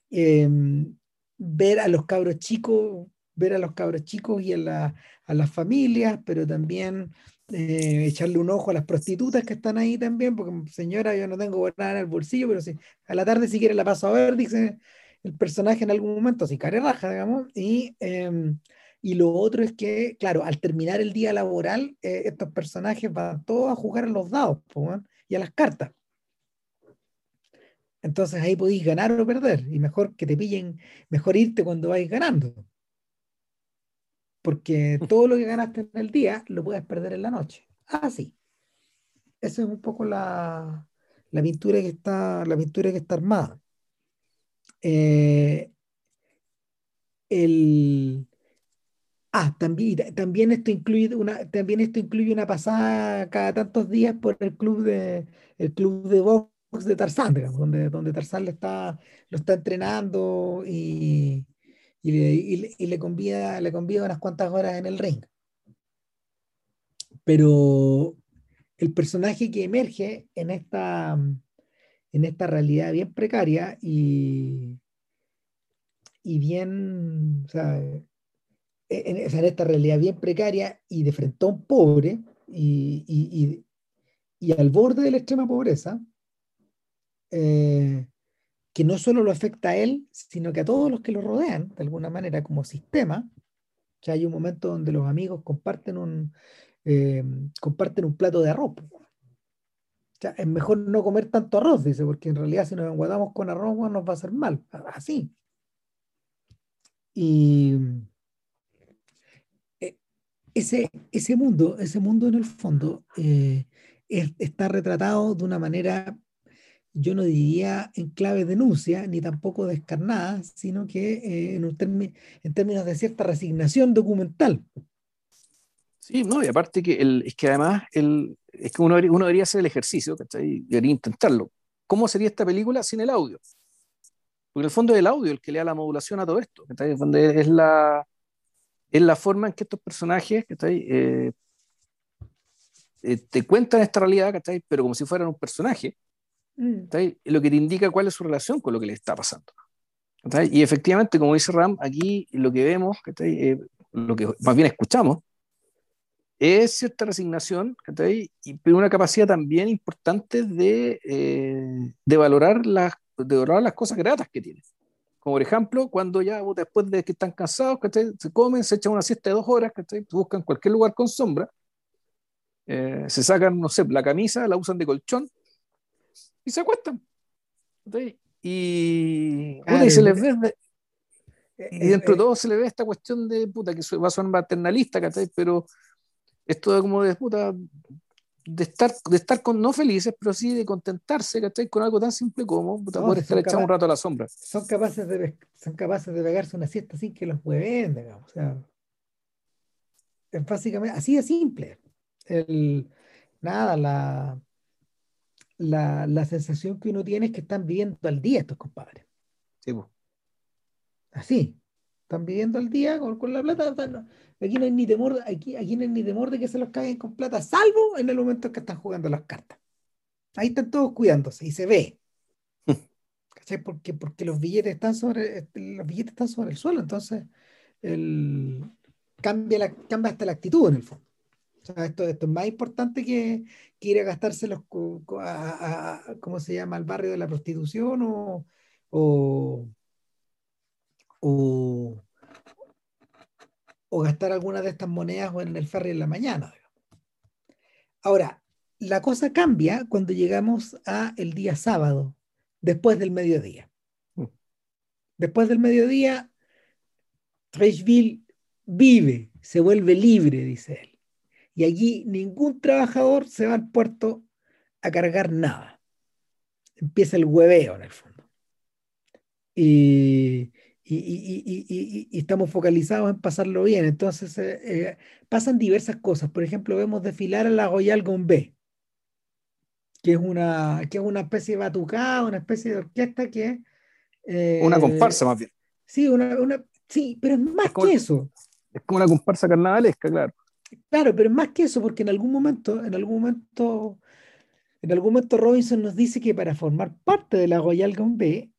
Em, ver a los cabros chicos, ver a los cabros chicos y a, a las familias, pero también eh, echarle un ojo a las prostitutas que están ahí también, porque señora, yo no tengo nada en el bolsillo, pero si a la tarde si quiere la paso a ver, dice el personaje en algún momento, si care raja, digamos, y, em, y lo otro es que, claro, al terminar el día laboral, eh, estos personajes van todos a jugar a los dados y a las cartas. Entonces ahí podéis ganar o perder, y mejor que te pillen, mejor irte cuando vais ganando porque todo lo que ganaste en el día lo puedes perder en la noche. Así. Esa es un poco la, la, pintura que está, la pintura que está armada. Eh, el, ah, también, también, esto incluye una, también esto incluye una pasada cada tantos días por el club de, el club de box de Tarzán, donde, donde Tarzán está, lo está entrenando y, y le, y, le, convida, le convida unas cuantas horas en el ring. Pero el personaje que emerge en esta, en esta realidad bien precaria y, y bien, o sea, en, esta realidad bien precaria y de frente a un pobre y, al borde de la extrema pobreza, eh, que no solo lo afecta a él, sino que a todos los que lo rodean, de alguna manera, como sistema, que hay un momento donde los amigos comparten un, eh, comparten un plato de arroz. O es mejor no comer tanto arroz, dice, porque en realidad si nos enguadamos con arroz nos va a hacer mal. Así. Y ese, ese mundo, ese mundo en el fondo, eh, está retratado de una manera yo no diría en clave denuncia, ni tampoco descarnada, sino que eh, en, un en términos de cierta resignación documental. Sí, no, y aparte que el, es que además el, es que uno, uno debería hacer el ejercicio, ¿cachai? Debería intentarlo. ¿Cómo sería esta película sin el audio? Porque en el fondo es el audio el que le da la modulación a todo esto, ¿cachai? Es la, es la forma en que estos personajes, ¿cachai? Eh, eh, te cuentan esta realidad, ¿cachai? Pero como si fueran un personaje, Mm. Lo que te indica cuál es su relación con lo que le está pasando. Y efectivamente, como dice Ram, aquí lo que vemos, eh, lo que más bien escuchamos, es cierta resignación y pero una capacidad también importante de, eh, de, valorar las, de valorar las cosas gratas que tiene. Como por ejemplo, cuando ya después de que están cansados, se comen, se echan una siesta de dos horas, buscan cualquier lugar con sombra, eh, se sacan, no sé, la camisa, la usan de colchón y se acuestan. Y, se les ve, y dentro de todo se le ve esta cuestión de puta que va a ser maternalista, Pero esto de como de puta, de estar, de estar con, no felices, pero sí de contentarse, Con algo tan simple como poder estar echado un rato a la sombra. Son capaces de, son capaces de pegarse una siesta sin que los mueven, digamos. O sea, Es básicamente así de simple. El, nada, la, la, la, sensación que uno tiene es que están viviendo al día estos compadres. Sí, pues. Así. Están viviendo al día con, con la plata. Aquí no hay ni temor, aquí, aquí no hay ni temor de que se los caigan con plata, salvo en el momento en que están jugando las cartas. Ahí están todos cuidándose y se ve. Porque, porque los billetes están sobre este, los billetes están sobre el suelo, entonces el, cambia, la, cambia hasta la actitud en el fondo. esto, esto es más importante que, que ir a gastárselos a, a, ¿cómo se llama? al barrio de la prostitución o, o, o, o gastar alguna de estas monedas en el ferry en la mañana. Ahora, la cosa cambia cuando llegamos a el día sábado, después del mediodía. Mm. Después del mediodía, Trechville vive, se vuelve libre, dice él. Y allí ningún trabajador se va al puerto a cargar nada. Empieza el hueveo en el fondo. Y, y, estamos focalizados en pasarlo bien. Entonces eh, eh, pasan diversas cosas. Por ejemplo, vemos desfilar a la Royal Gombe que es una, que es una especie de batucada, una especie de orquesta que... Eh, una comparsa más bien. Sí, una, una, sí, pero es más que eso. Es como una comparsa carnavalesca, claro. Claro, pero es más que eso, porque en algún momento, en algún momento, en algún momento Robinson nos dice que para formar parte de la Royal Gombe,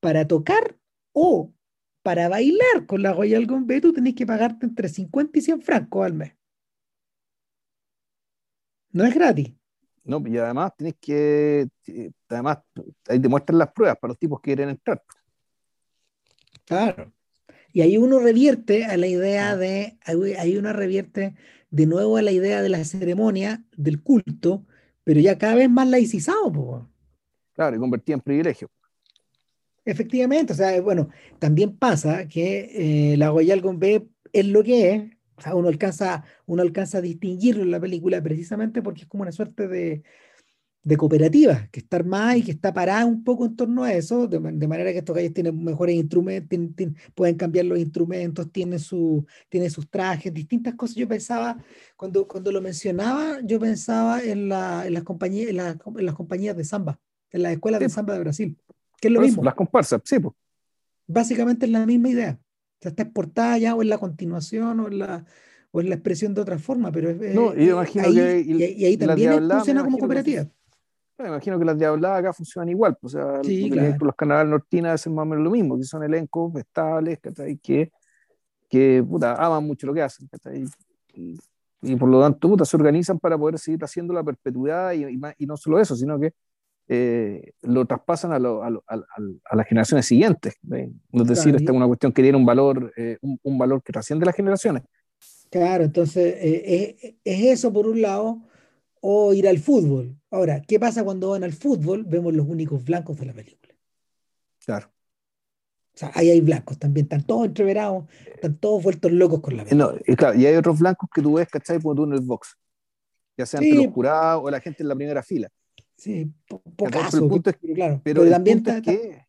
para tocar o para bailar con la Royal Gombe, tú tenés que pagarte entre 50 y 100 francos al mes. No es gratis. No, y además tienes que, además, ahí te muestran las pruebas para los tipos que quieren entrar. Claro. Y ahí uno revierte a la idea ah. de, ahí uno revierte de nuevo a la idea de la ceremonia, del culto, pero ya cada vez más laicizado. Claro, y convertido en privilegio. Efectivamente, o sea, bueno, también pasa que eh, la Royal Gombe es lo que es, uno alcanza, uno alcanza a distinguirlo en la película precisamente porque es como una suerte de, de cooperativa, que está armada y que está parada un poco en torno a eso, de, manera que estos gallos tienen mejores instrumentos, pueden cambiar los instrumentos, tienen, su, tienen sus trajes, distintas cosas. Yo pensaba, cuando, cuando lo mencionaba, yo pensaba en, la, en las, compañías, en, las compañías de samba, en las escuelas de samba de Brasil, que es lo mismo. Las comparsas, sí. Pues. Básicamente es la misma idea sea, está exportada ya o en la continuación o en la, o en la expresión de otra forma, pero no, yo imagino ahí, que y, ahí también funciona como cooperativa. me imagino que las diabladas acá funcionan igual, o sea, los carnavales nortinas hacen más o menos lo mismo, que son elencos estables, que, que puta, aman mucho lo que hacen, y, y, por lo tanto puta, se organizan para poder seguir haciendo la perpetuidad y, y no solo eso, sino que eh, lo traspasan a, lo, a, a, a, las generaciones siguientes. Es decir, esta es una cuestión que tiene un valor, eh, un, valor que trasciende las generaciones. Claro, entonces eh, es, eso por un lado, o ir al fútbol. Ahora, ¿qué pasa cuando van al fútbol? Vemos los únicos blancos de la película. Claro. O sea, ahí hay blancos también, están todos entreverados, están todos vueltos locos con la película. No, y, claro, y hay otros blancos que tú ves, ¿cachai? Cuando tú en el box, ya sean los jurados o la gente en la primera fila. Sí, pocaso, pero, claro, pero, el ambiente es que,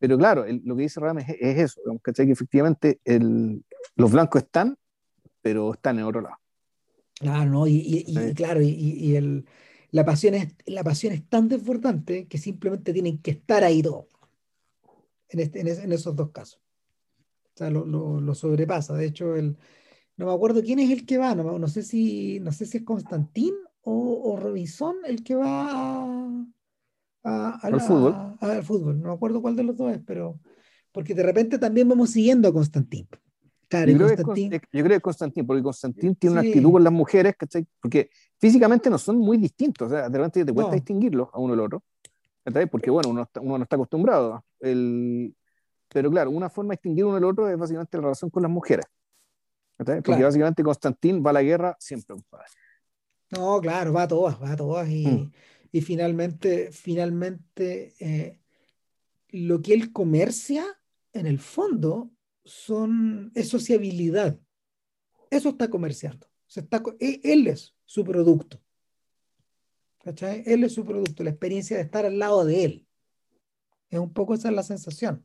pero claro, lo que dice Ram es, eso, ¿cachai? Que efectivamente el, los blancos están, pero están en otro lado. Claro, ¿no? Y, y, claro, y, el, la, pasión es, la pasión es tan desbordante que simplemente tienen que estar ahí todos. En, este, en, esos dos casos. O sea, lo, lo, lo, sobrepasa. De hecho, el, no me acuerdo quién es el que va, no, no sé si, no sé si es Constantín o, Robinson el que va al, fútbol. al fútbol. No me acuerdo cuál de los dos es, pero porque de repente también vamos siguiendo a Constantín. Claro, yo, creo que Constantín, porque Constantín tiene una actitud con las mujeres, ¿cachai? Porque físicamente no son muy distintos, o sea, de repente te cuesta distinguirlos a uno al otro, ¿cachai? Porque bueno, uno, uno no está acostumbrado. El, pero claro, una forma de distinguir uno al otro es básicamente la relación con las mujeres. Porque básicamente Constantín va a la guerra siempre, un padre. No, claro, va a todas, va a todas. Y, mm. y finalmente, finalmente eh, lo que él comercia, en el fondo, son, es sociabilidad. Eso está comerciando. Se está, e, él es su producto. ¿Cachai? Él es su producto, la experiencia de estar al lado de él. Es un poco esa la sensación.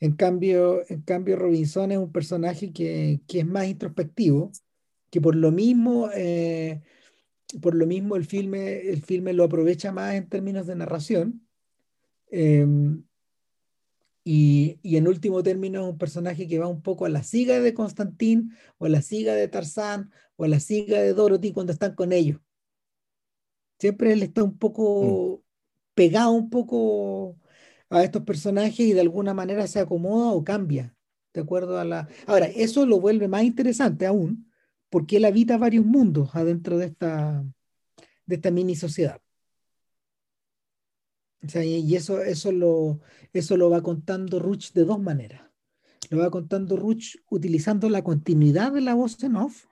En cambio, en cambio, Robinson es un personaje que, es más introspectivo, que por lo mismo, eh, por lo mismo el filme, el filme lo aprovecha más en términos de narración. Em, y, en último término es un personaje que va un poco a la siga de Constantín o a la siga de Tarzán o a la siga de Dorothy cuando están con ellos. Siempre él está un poco mm. pegado un poco a estos personajes y de alguna manera se acomoda o cambia, de acuerdo a la... Ahora, eso lo vuelve más interesante aún, porque él habita varios mundos adentro de esta, de esta mini sociedad. y eso, eso, lo, eso lo va contando Ruch de dos maneras. Lo va contando Ruch utilizando la continuidad de la voz en off,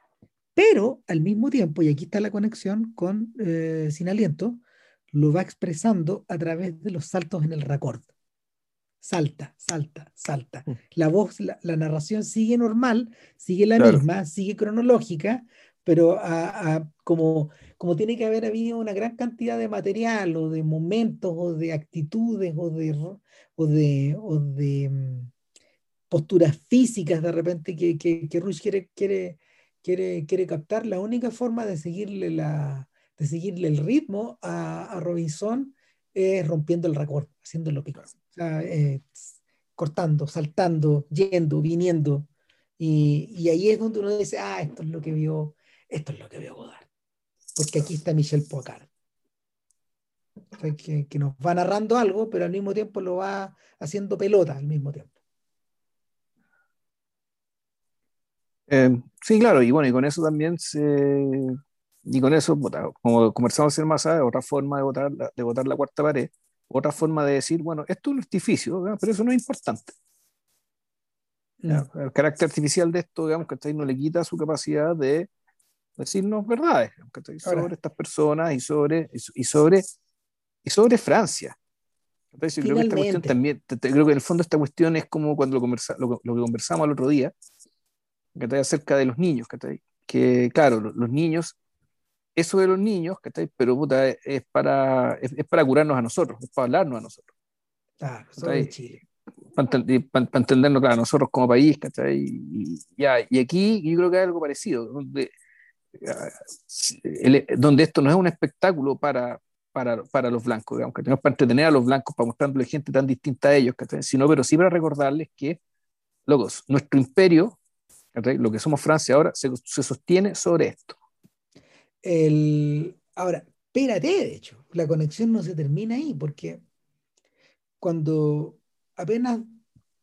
pero al mismo tiempo, y aquí está la conexión con eh, Sin Aliento, lo va expresando a través de los saltos en el record. Salta, salta, salta. Mm. La voz, la, narración sigue normal, sigue la misma, sigue cronológica, pero como, como tiene que haber habido una gran cantidad de material o de momentos o de actitudes o de, o de, o de mm, posturas físicas de repente que, que, Rush quiere, quiere, quiere, quiere captar, la única forma de seguirle la, de seguirle el ritmo a, Robinson es rompiendo el récord, haciendo lo pico. O sea, eh, cortando, saltando, yendo, viniendo. Y, ahí es donde uno dice, ah, esto es lo que vio, esto es lo que vio Godard. Porque aquí está Michel Pocar. que, que, nos va narrando algo, pero al mismo tiempo lo va haciendo pelota al mismo tiempo. Eh, sí, claro, y bueno, y con eso también se, y con eso, como conversamos en más, otra forma de votar, de votar la cuarta pared, otra forma de decir, bueno, esto es un artificio, pero eso no es importante. Mm. El carácter artificial de esto, digamos, que no le quita su capacidad de decirnos verdades sobre estas personas y sobre, y sobre, y sobre Francia. Entonces, creo que esta cuestión también, creo que en el fondo esta cuestión es como cuando lo, conversa, lo, que conversamos el otro día, que acerca de los niños, que claro, los niños eso de los niños, ¿cachai? Pero puta, es para, es, para curarnos a nosotros, es para hablarnos a nosotros. Claro, de Chile. Para, entendernos, claro, nosotros como país, ¿cachai? Y, ya, y aquí yo creo que hay algo parecido, donde, donde esto no es un espectáculo para, para, para los blancos, digamos, que tenemos para entretener a los blancos, para mostrarle gente tan distinta a ellos, ¿cachai? Sino, pero sí para recordarles que, locos, nuestro imperio, ¿cachai? lo que somos Francia ahora, se, se sostiene sobre esto. El, ahora, espérate, de hecho, la conexión no se termina ahí, porque cuando apenas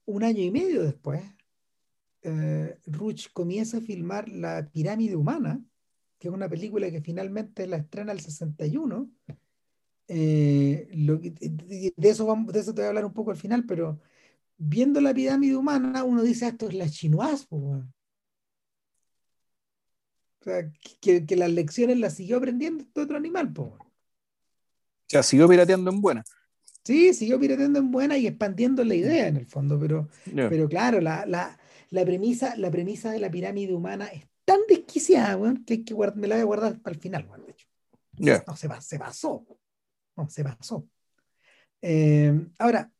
un año y medio después, eh, Ruch comienza a filmar La pirámide humana, que es una película que finalmente la estrena el 61. Eh, de, eso vamos, de eso te voy a hablar un poco al final, pero viendo la pirámide humana, uno dice, ah, esto es la chinoise, sea, que, las lecciones las siguió aprendiendo este otro animal, po. O sea, siguió pirateando en buena. Sí, siguió pirateando en buena y expandiendo la idea en el fondo, pero, pero claro, la, la, la, premisa, la premisa de la pirámide humana es tan desquiciada, que, que me la voy a guardar para el final, de hecho. No, se, se pasó. No, se pasó. Eh, ahora,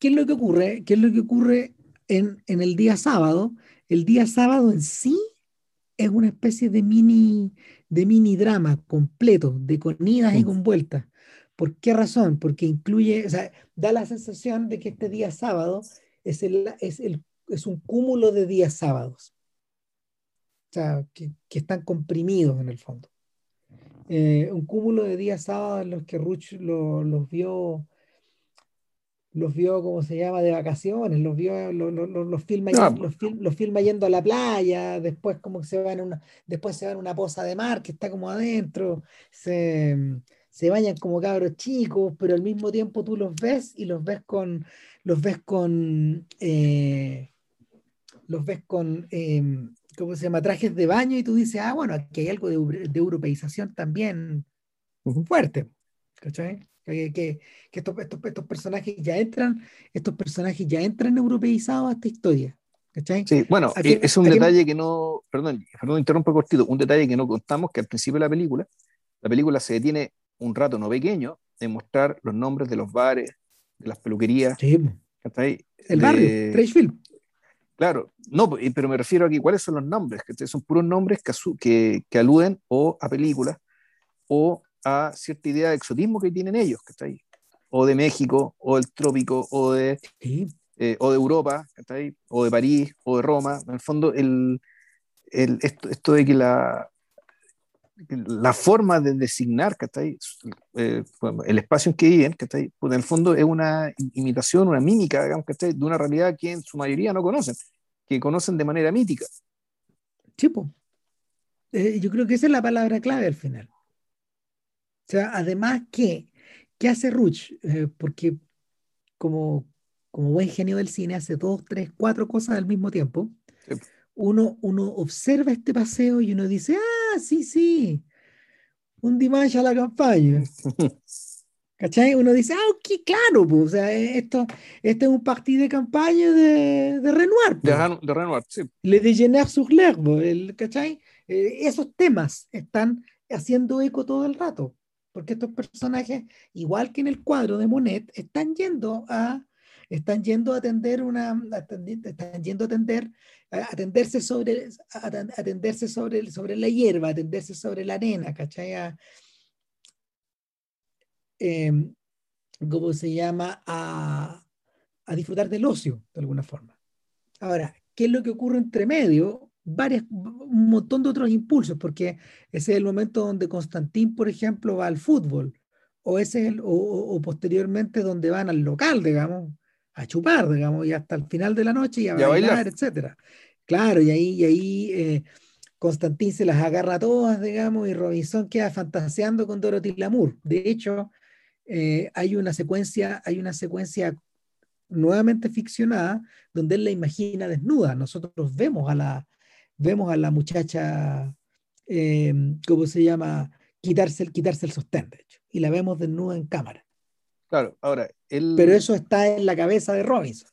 ¿qué es lo que ocurre? ¿Qué es lo que ocurre en, en el día sábado? El día sábado en sí es una especie de mini, de mini drama completo, de con idas y con vueltas. ¿Por qué razón? Porque incluye, o sea, da la sensación de que este día sábado es, el, es, el, es un cúmulo de días sábados. O sea, que, que están comprimidos en el fondo. Eh, un cúmulo de días sábados en los que Ruch los vio los vio, como se llama?, de vacaciones, los vio, los, los, los, filma, ah, los, los, filma yendo a la playa, después como que se van en una, después se van una poza de mar que está como adentro, se, se bañan como cabros chicos, pero al mismo tiempo tú los ves y los ves con, los ves con, eh, los ves con, em, ¿cómo se llama?, trajes de baño y tú dices, ah, bueno, aquí hay algo de, de europeización también fuerte, ¿cachai? Que, estos, estos, personajes ya entran, estos personajes ya entran europeizados a esta historia. Sí, bueno, eh, es un detalle que no, perdón, perdón, interrumpo cortito, un detalle que no contamos que al principio de la película, la película se detiene un rato no pequeño en mostrar los nombres de los bares, de las peluquerías, El barrio, Tracefield. Claro, no, pero me refiero aquí, ¿cuáles son los nombres? Que son puros nombres que, que, aluden o a películas o a cierta idea de exotismo que tienen ellos, ahí O de México, o del trópico, o de, eh, o de Europa, ahí O de París, o de Roma. En el fondo, el, el, esto, esto de que la, la forma de designar eh, el espacio en que viven, pues en el fondo es una imitación, una mímica digamos, de una realidad que en su mayoría no conocen, que conocen de manera mítica. Chipo. Eh, yo creo que esa es la palabra clave al final. O sea, además, ¿qué, qué hace Ruch? Eh, porque como, como buen genio del cine hace dos, tres, cuatro cosas al mismo tiempo. Uno, uno observa este paseo y uno dice, ah, sí, sí, un Dimash a la campaña. ¿Cachai? Uno dice, ah, ok, claro, pues, o sea, esto, este es un partido de campaña de, de Renoir. Pues. De, Renoir, sí. Le de sur l'herbe, ¿cachai? Eh, esos temas están haciendo eco todo el rato, porque estos personajes, igual que en el cuadro de Monet, están yendo a están yendo a atender una, están yendo a atender, atenderse sobre, atenderse sobre, sobre la hierba, atenderse sobre la arena, ¿cachai? Em, ¿Cómo se llama? A, a disfrutar del ocio, de alguna forma. Ahora, ¿qué es lo que ocurre entre medio? Varias, un montón de otros impulsos, porque ese es el momento donde Constantín, por ejemplo, va al fútbol, o, ese es el, o, o, posteriormente donde van al local, digamos, a chupar, digamos, y hasta el final de la noche y a, bailar, etcétera. Claro, y ahí, y ahí eh, Constantín se las agarra todas, digamos, y Robinson queda fantaseando con Dorothy Lamour. De hecho, eh, hay una secuencia, hay una secuencia nuevamente ficcionada donde él la imagina desnuda. Nosotros vemos a la, vemos a la muchacha, eh, ¿cómo se llama? Quitarse el, quitarse el sostén, de hecho, y la vemos desnuda en cámara. Claro, ahora, él... Pero eso está en la cabeza de Robinson.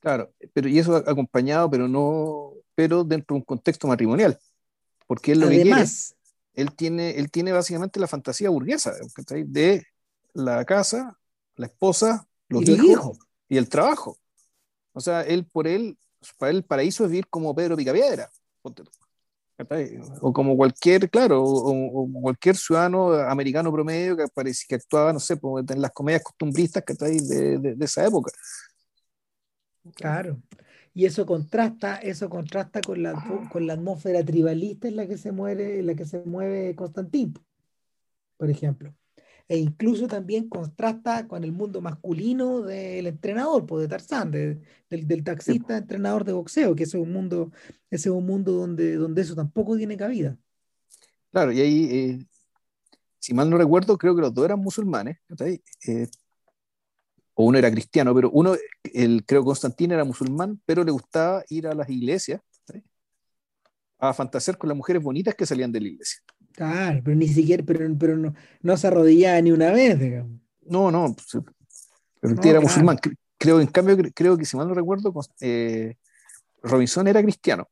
Claro, pero y eso acompañado, pero no, pero dentro de un contexto matrimonial. Porque él lo Además, que él tiene, él tiene básicamente la fantasía burguesa de la casa, la esposa, los hijos, y el trabajo. O sea, él por él, para él el paraíso es vivir como Pedro Picapiedra. O como cualquier, claro, o, cualquier ciudadano americano promedio que, parece, que actuaba, no sé, en las comedias costumbristas que de, de, de, esa época. Claro. Y eso contrasta, eso contrasta con la, con la atmósfera tribalista en la que se mueve, en la que se mueve Constantín, por ejemplo e incluso también contrasta con el mundo masculino del entrenador, pues, de Tarzán, del, del, taxista entrenador de boxeo, que ese es un mundo, ese es un mundo donde, donde eso tampoco tiene cabida. Claro, y ahí, eh, si mal no recuerdo, creo que los dos eran musulmanes, eh, o uno era cristiano, pero uno, el, creo Constantino era musulmán, pero le gustaba ir a las iglesias a fantasear con las mujeres bonitas que salían de la iglesia. Claro, pero ni siquiera, pero, pero no, no se arrodillaba ni una vez, digamos. No, no, pues, pero era musulmán. Creo, en cambio, creo que si mal no recuerdo, eh, Robinson era cristiano.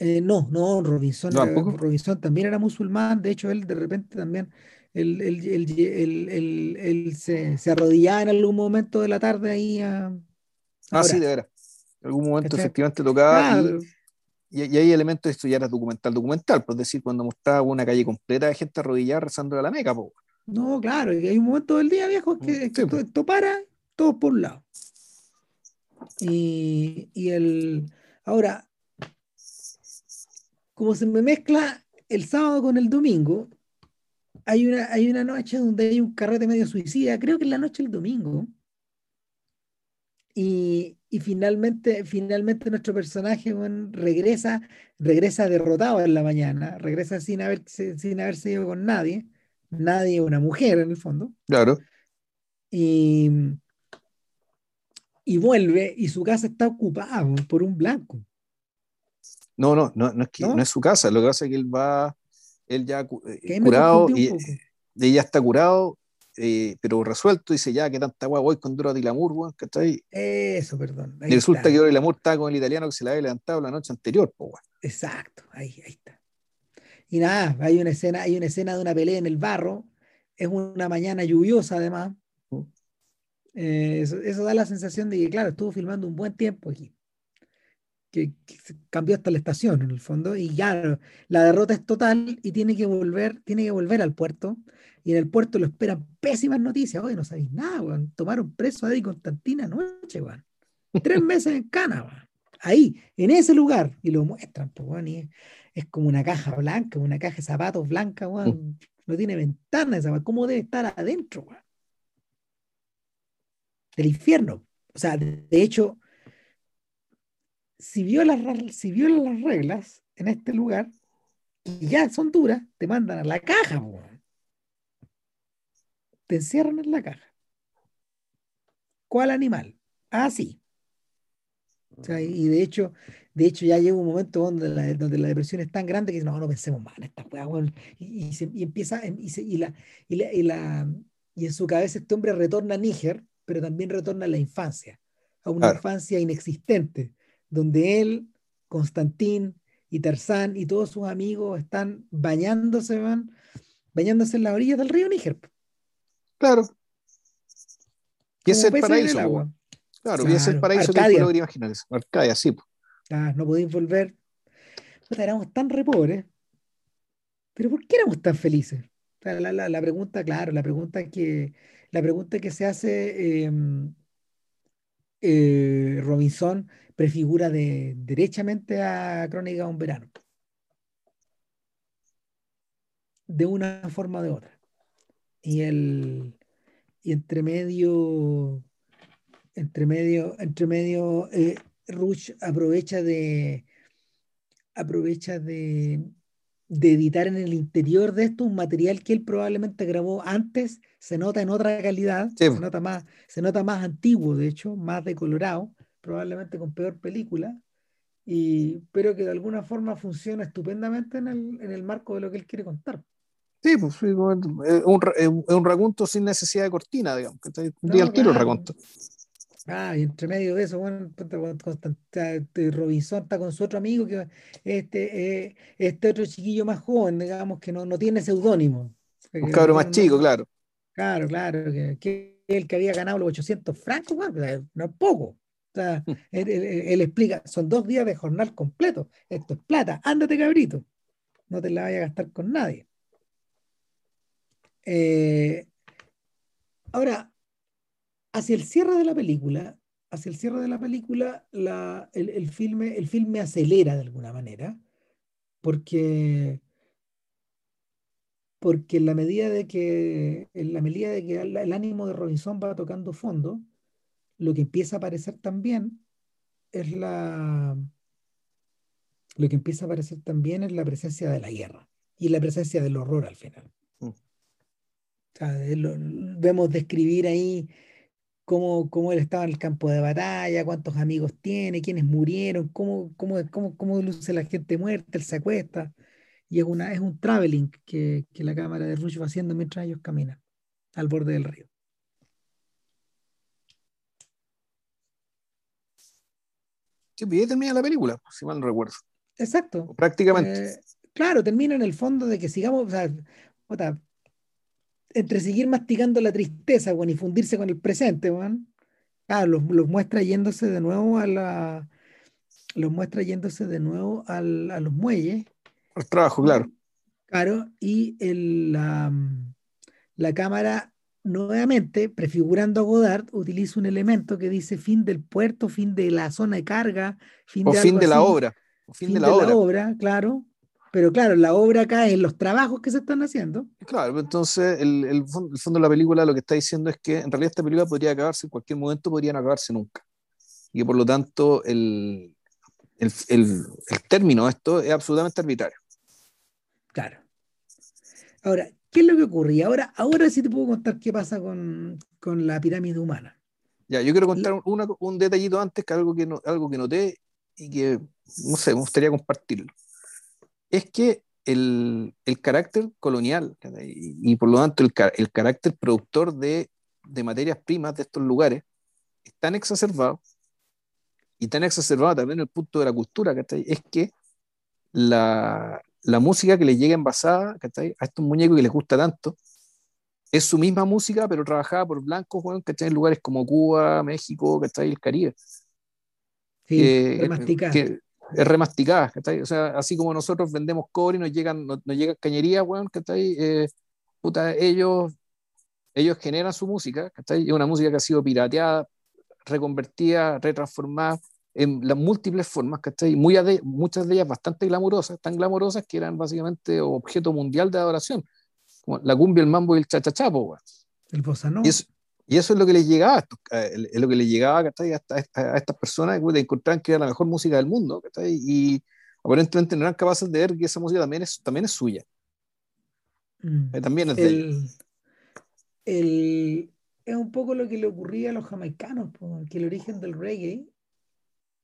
Eh, no, no, Robinson, Robinson también era musulmán. De hecho, él de repente también él, él, él, se, se, arrodillaba en algún momento de la tarde ahí a. Ah, sí, de veras. En algún momento efectivamente tocaba. Y, hay elementos de esto ya era documental, documental, pues decir, cuando mostraba una calle completa de gente arrodillada rezando a la meca, pues. No, claro, y hay un momento del día, viejo, que, mm, pues. esto, para, todo por un lado. Y, y el. Ahora, como se me mezcla el sábado con el domingo, hay una, hay una noche donde hay un carrete medio suicida, creo que es la noche del domingo. Y, y finalmente, finalmente nuestro personaje regresa, regresa derrotado en la mañana, regresa sin, haber, sin haberse ido con nadie, nadie, una mujer en el fondo. Claro. Y, y vuelve y su casa está ocupada por un blanco. No, no, no, no es que ¿No? es su casa, lo que pasa es que él va, él ya eh, curado y ella está curado eh, pero resuelto, dice ya que tanta agua voy con Dora de Lamour, ¿cachai? Eso, perdón. Y resulta que Dora de Lamour estaba con el italiano que se la había levantado la noche anterior, Exacto, ahí, ahí está. Y nada, hay una escena, hay una escena de una pelea en el barro, es una mañana lluviosa además, Eh, eso, da la sensación de que, claro, estuvo filmando un buen tiempo aquí. Que, cambió hasta la estación en el fondo y ya la derrota es total y tiene que volver, tiene que volver al puerto y en el puerto lo esperan pésimas noticias. Oye, no sabéis nada, weón. Tomaron preso a Eddie Constantina anoche, weón. Tres meses en Cana, Ahí, en ese lugar. Y lo muestran, pues, weón. Y es, como una caja blanca, una caja de zapatos blanca, weón. No tiene ventana esa, ¿Cómo debe estar adentro, weón? del infierno. O sea, de, hecho, si violas, si las reglas en este lugar, y ya son duras, te mandan a la caja, te encierran en la caja. ¿Cuál animal? Ah, sí. O sea, y de hecho, de hecho ya llega un momento donde la, donde la depresión es tan grande que no, no pensemos más en esta y, y, empieza, y, la, y, la, y, la, y en su cabeza este hombre retorna a Níger pero también retorna a la infancia, a una infancia inexistente, donde él, Constantín y Tarzán y todos sus amigos están bañándose, van, bañándose en las orillas del río Níger. Claro. Y es el paraíso. Agua. Claro, y es el paraíso Arcadia. que imaginar eso. Arcadia, sí. Ah, no podéis volver. éramos tan re pobres. Pero ¿por qué éramos tan felices? la, la, la, pregunta, claro, la pregunta que, la pregunta que se hace em, eh, Robinson prefigura de, derechamente a Crónica un verano. De una forma o de otra. Y el y entre medio entre medio entre medio eh, Rush aprovecha de aprovecha de de editar en el interior de esto un material que él probablemente grabó antes, se nota en otra calidad, se, nota más, se nota más antiguo, de hecho, más decolorado, probablemente con peor película, y, pero que de alguna forma funciona estupendamente en el, en el marco de lo que él quiere contar. Sí, pues es un, un, raconto sin necesidad de cortina, digamos, que está no, al tiro el raconto. Ah, y entre medio de eso, bueno, Robinson está con su otro amigo, que este, eh, este otro chiquillo más joven, digamos, que no, no tiene seudónimo. Un cabrón más chico, claro. Claro, claro, que, el que había ganado los 800 francos, no es poco. O sea, él, explica, son dos días de jornal completo. Esto es plata, ándate cabrito. No te la vayas a gastar con nadie. Eh, ahora, hacia el cierre de la película, hacia el cierre de la película, el, filme, el filme acelera de alguna manera, porque, porque en la medida de que, en la medida de que el, ánimo de Robinson va tocando fondo, lo que empieza a aparecer también es la lo que empieza a aparecer también es la presencia de la guerra y la presencia del horror al final. Mm. vemos describir ahí cómo, él estaba en el campo de batalla, cuántos amigos tiene, quiénes murieron, cómo, cómo, cómo, cómo luce la gente muerta, él se acuesta. Y es, una, es un traveling que, que la cámara de Rush va haciendo mientras ellos caminan al borde del río. Sí, pues, y termina la película, si mal no recuerdo. Exacto. prácticamente. Eh, claro, termina en el fondo de que sigamos, o sea, entre seguir masticando la tristeza, bueno, y fundirse con el presente, bueno, ah, los, muestra yéndose de nuevo a la los muestra yéndose de nuevo al, a los muelles. Al trabajo, claro. Claro, y el, la, la cámara nuevamente, prefigurando a Godard, utiliza un elemento que dice fin del puerto, fin de la zona de carga, fin o de, fin de la obra. fin, de, la, obra. la obra, claro. Pero claro, la obra acá es los trabajos que se están haciendo. Claro, entonces el, el, fondo, de la película lo que está diciendo es que en realidad esta película podría acabarse en cualquier momento, podría no acabarse nunca. Y que por lo tanto el, el, el, término de esto es absolutamente arbitrario. Claro. Ahora, ¿qué es lo que ocurría? Ahora, ahora sí te puedo contar qué pasa con, con la pirámide humana. Ya, yo quiero contar una, un detallito antes, que algo que, no, algo que noté y que, no sé, me gustaría compartirlo es que el, carácter colonial y, por lo tanto el, el carácter productor de, materias primas de estos lugares es tan exacerbado y tan exacerbado también el punto de la cultura, es que la, música que les llega envasada a estos muñecos que les gusta tanto es su misma música, pero trabajada por blancos, bueno, que en lugares como Cuba, México, ¿cachai? El Caribe. Sí, remasticada. Es remasticada, O sea, así como nosotros vendemos cobre y nos llegan, nos, llegan cañerías, bueno, ¿cachai? Eh, puta, ellos, ellos generan su música, ¿cachai? Es una música que ha sido pirateada, reconvertida, retransformada en las múltiples formas, ¿cachai? Muy muchas de ellas bastante glamurosas, tan glamurosas que eran básicamente objeto mundial de adoración, como la cumbia, el mambo y el chachachapo, El bossa y eso, y eso es lo que les llegaba, es lo que les llegaba, ¿cachai? A, a, estas personas que encontraban que era la mejor música del mundo. Y aparentemente no eran capaces de ver que esa música también es, también es suya. Mm. Eh, también es de el, el, es un poco lo que le ocurría a los jamaicanos, que el origen del reggae,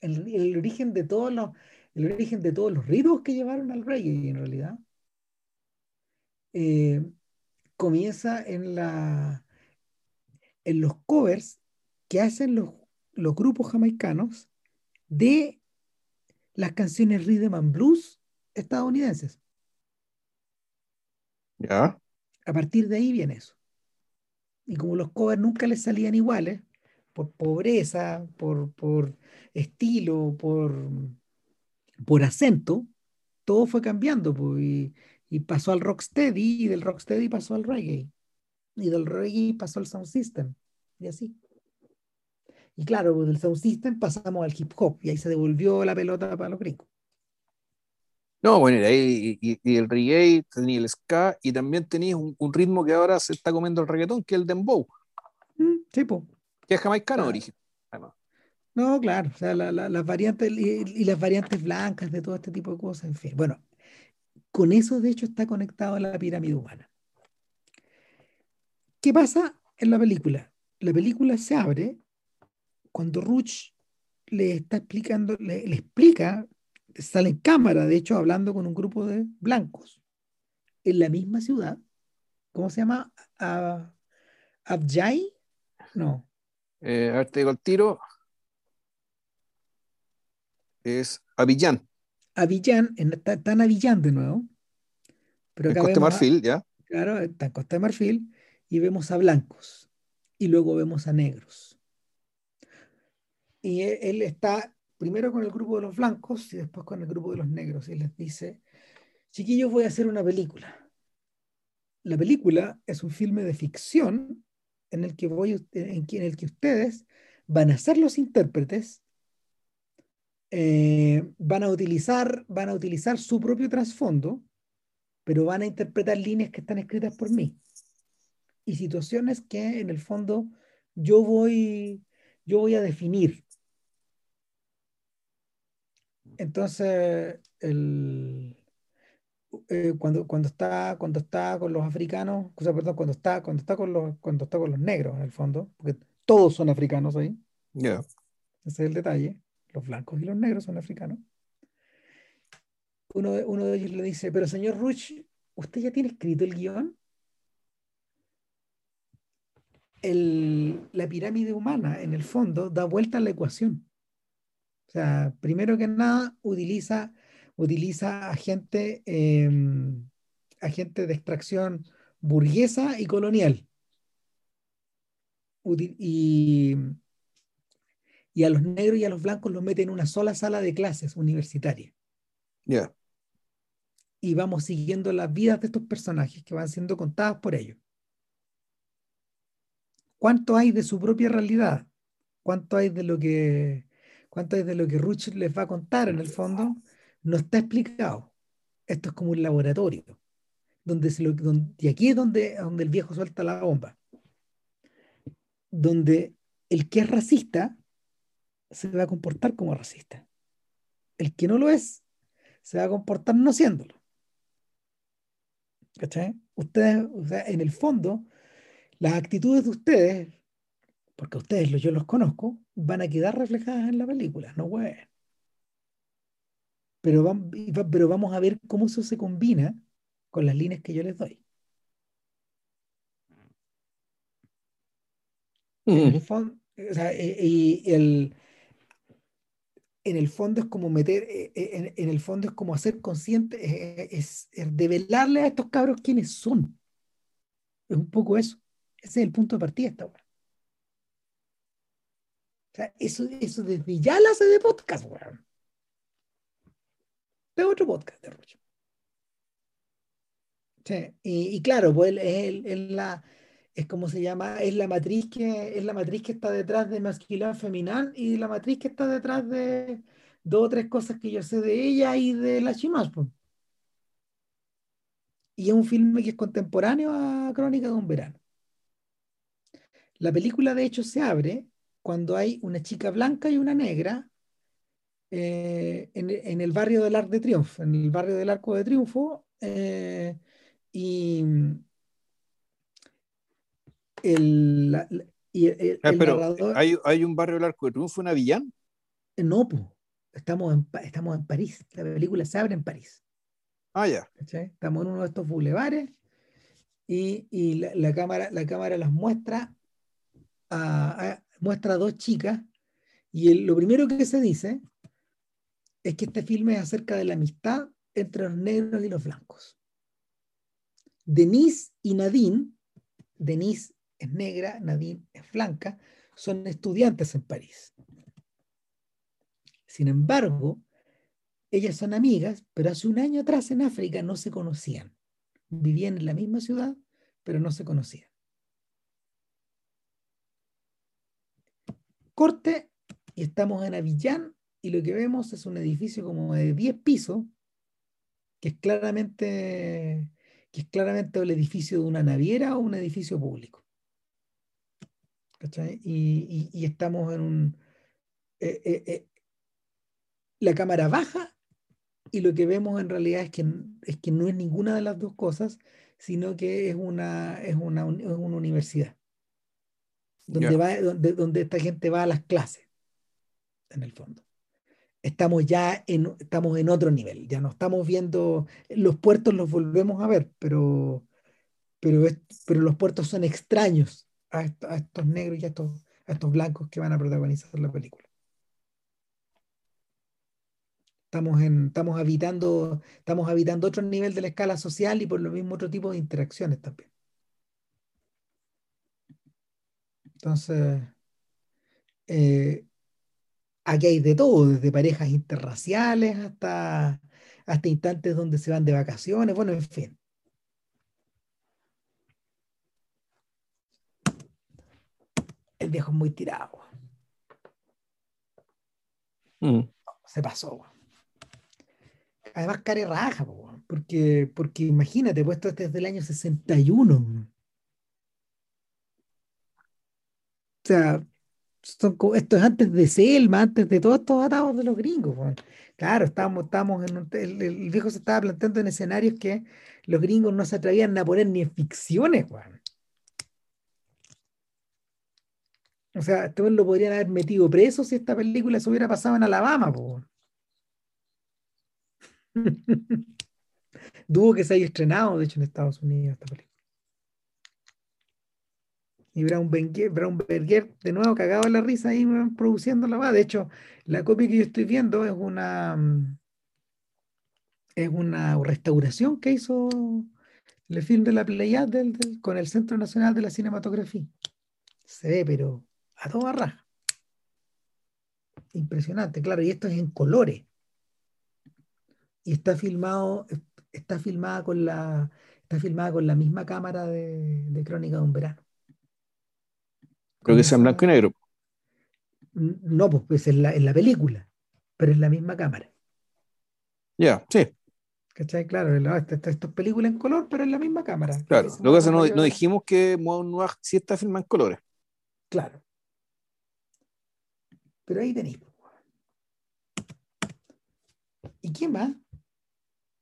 el, el, origen de todos los, el origen de todos los ritmos que llevaron al reggae en realidad, eh, comienza en la en los covers que hacen los, los grupos jamaicanos de las canciones rhythm and blues estadounidenses. Ya. A partir de ahí viene eso. Y como los covers nunca les salían iguales, por pobreza, por, por estilo, por, por acento, todo fue cambiando pues, y, y, pasó al rocksteady y del rocksteady pasó al reggae y del reggae pasó al sound system y así. Y claro, del sound system pasamos al hip hop y ahí se devolvió la pelota para los gringos. No, bueno, y, y, el reggae, tenía el ska y también tenías un, ritmo que ahora se está comiendo el reggaetón, que es el dembow. Mm, sí, pues. Que es jamaicano de origen. No, claro, o sea, las variantes y, las variantes blancas de todo este tipo de cosas, en fin. Bueno, con eso de hecho está conectado a la pirámide humana. ¿Qué pasa en la película? La película se abre cuando Ruch le está explicando, le explica sale en cámara, de hecho, hablando con un grupo de blancos en la misma ciudad. ¿Cómo se llama? ¿Abjay? No. Eh, a ver, te digo el tiro. Es Avillán. Avillán, está, en Avillán de nuevo. Pero en Costa Marfil, ya. Claro, está en Costa de Marfil y vemos a blancos y luego vemos a negros. Y él está primero con el grupo de los blancos y después con el grupo de los negros y les dice, chiquillos, voy a hacer una película. La película es un filme de ficción en el que, voy, en el que ustedes van a ser los intérpretes, eh, van, a utilizar, van a utilizar su propio trasfondo, pero van a interpretar líneas que están escritas por mí y situaciones que en el fondo yo voy, yo voy a definir entonces, el, eh, cuando, cuando, está, cuando está con los africanos, o sea, perdón, cuando está, cuando está con los, cuando está con los negros, en el fondo, porque todos son africanos ahí. Ese es el detalle. Los blancos y los negros son africanos. Uno de, uno de ellos le dice, pero señor Ruch, ¿usted ya tiene escrito el guion? El, la pirámide humana, en el fondo, da vuelta a la ecuación. O sea, primero que nada, utiliza, utiliza agente, em, agente de extracción burguesa y colonial. y, y, a los negros y a los blancos los mete en una sola sala de clases universitaria. Ya. Y vamos siguiendo las vidas de estos personajes que van siendo contadas por ellos. ¿Cuánto hay de su propia realidad? ¿Cuánto hay de lo que cuánto es de lo que Ruch les va a contar en el fondo, no está explicado. Esto es como un laboratorio, donde, se lo, y aquí es donde, donde el viejo suelta la bomba, donde el que es racista se va a comportar como racista. El que no lo es, se va a comportar no siéndolo. ¿Cachai? Ustedes, en el fondo, las actitudes de ustedes porque ustedes, yo los conozco, van a quedar reflejadas en la película, no güey. Pero, pero vamos a ver cómo eso se combina con las líneas que yo les doy. En el fondo, y el, en el fondo es como meter, e, e, en, el fondo es como hacer consciente, e, es, es, develarle a estos cabros quiénes son. Es un poco eso. Ese es el punto de partida esta weá. O sea, eso, eso desde ya la hace de podcast, weón. De otro podcast de Rocha. Sí, y, claro, pues es, es, la es como se llama, es la matriz que es la matriz que está detrás de masculino feminal y la matriz que está detrás de dos o tres cosas que yo sé de ella y de la Chimas. Pues. Y es un filme que es contemporáneo a Crónica de un verano. La película, de hecho, se abre cuando hay una chica blanca y una negra eh, en, el barrio del Arco de Triunfo, en el barrio del Arco de Triunfo, eh, y el, y el, ah, narrador, ¿hay, ¿hay, un barrio del Arco de Triunfo en Avillán? No, pues, estamos en, estamos en París. La película se abre en París. Ah, ya. Estamos en uno de estos bulevares y, y la, la, cámara, la cámara las muestra muestra a dos chicas y lo primero que se dice es que este filme es acerca de la amistad entre los negros y los blancos. Denise y Nadine, Denise es negra, Nadine es blanca, son estudiantes en París. Sin embargo, ellas son amigas, pero hace un año atrás en África no se conocían. Vivían en la misma ciudad, pero no se conocían. Corte y estamos en Avillán y lo que vemos es un edificio como de 10 pisos, que es claramente, que es claramente el edificio de una naviera o un edificio público. Y, estamos en un... Eh, eh, eh, la cámara baja y lo que vemos en realidad es que, es que no es ninguna de las dos cosas, sino que es una, es una, es una universidad donde, va, donde, donde esta gente va a las clases, en el fondo. Estamos ya en, estamos en otro nivel, ya no estamos viendo, los puertos los volvemos a ver, pero, pero, pero los puertos son extraños a, estos negros y a estos, estos blancos que van a protagonizar la película. Estamos, en, estamos, habitando, estamos habitando otro nivel de la escala social y por lo mismo otro tipo de interacciones también. Entonces, eh, aquí hay de todo, desde parejas interraciales hasta, hasta instantes donde se van de vacaciones, bueno, en fin. El viejo es muy tirado. Mm. Se pasó. Además, care raja, porque, porque imagínate, puesto este desde el año 61 sea, esto es antes de Selma, antes de todos estos atados de los gringos. Claro, estábamos, estábamos en el, viejo se estaba planteando en escenarios que los gringos no se atrevían a poner ni en ficciones. O sea, este lo podrían haber metido preso si esta película se hubiera pasado en Alabama. Dudo que se haya estrenado, de hecho, en Estados Unidos esta película. Y Brown Berger, de nuevo cagado en la risa ahí produciendo la va. De hecho, la copia que yo estoy viendo es una mm, es una restauración que hizo el film de la Pleiad con el Centro Nacional de la Cinematografía. Se ve, pero a toda raja. Impresionante, claro, y esto es en colores. Y está filmado, está filmada con la, está filmada con la misma cámara de, de Crónica de un verano. Creo que sea en blanco y negro. No, pues, pues es la, en la película, pero es la misma cámara. Ya, sí. ¿Cachai? Claro, esto, es película en color, pero es la misma cámara. Claro, lo que no, no, dijimos que Moon Noir sí está filmado en colores. Claro. Pero ahí tenéis. Pues, ¿Y quién más?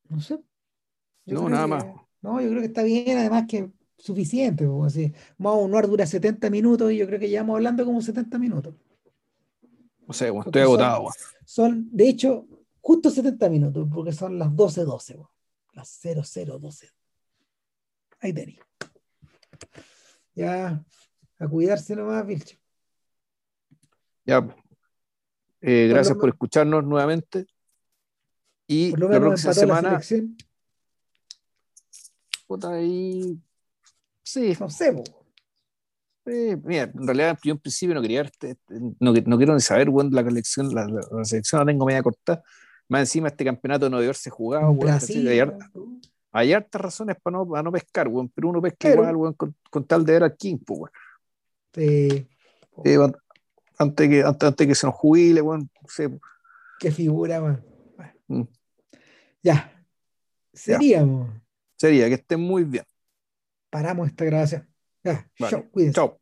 No sé. no, nada más. No, yo creo que está bien, además que suficiente. Como así. Modo Noir dura 70 minutos y yo creo que llevamos hablando como 70 minutos. O sea, estoy agotado. Son, de hecho, justo 70 minutos, porque son las 12-12, las 0012. Ahí tenéis. Ya, a cuidarse nomás, Vilcho. Ya. Eh, gracias por, escucharnos nuevamente. Y la próxima semana. Puta, ahí Sí. No sé, mira, en realidad yo en principio no quería este, no, no, quiero ni saber, bueno, la colección, la, la, selección la tengo media corta. Más encima este campeonato de no haberse jugado, Brasil, hay, hartas razones para no, para no pescar, bueno, pero uno pesca igual, con, con, tal de ver al King, pues, Sí. antes, que, antes, que se nos jubile, bueno, no Qué figura, man. Mm. Ya. Seríamos. Sería que estén muy bien. Paramos esta grabación. Ya, chao, cuídense. Chao.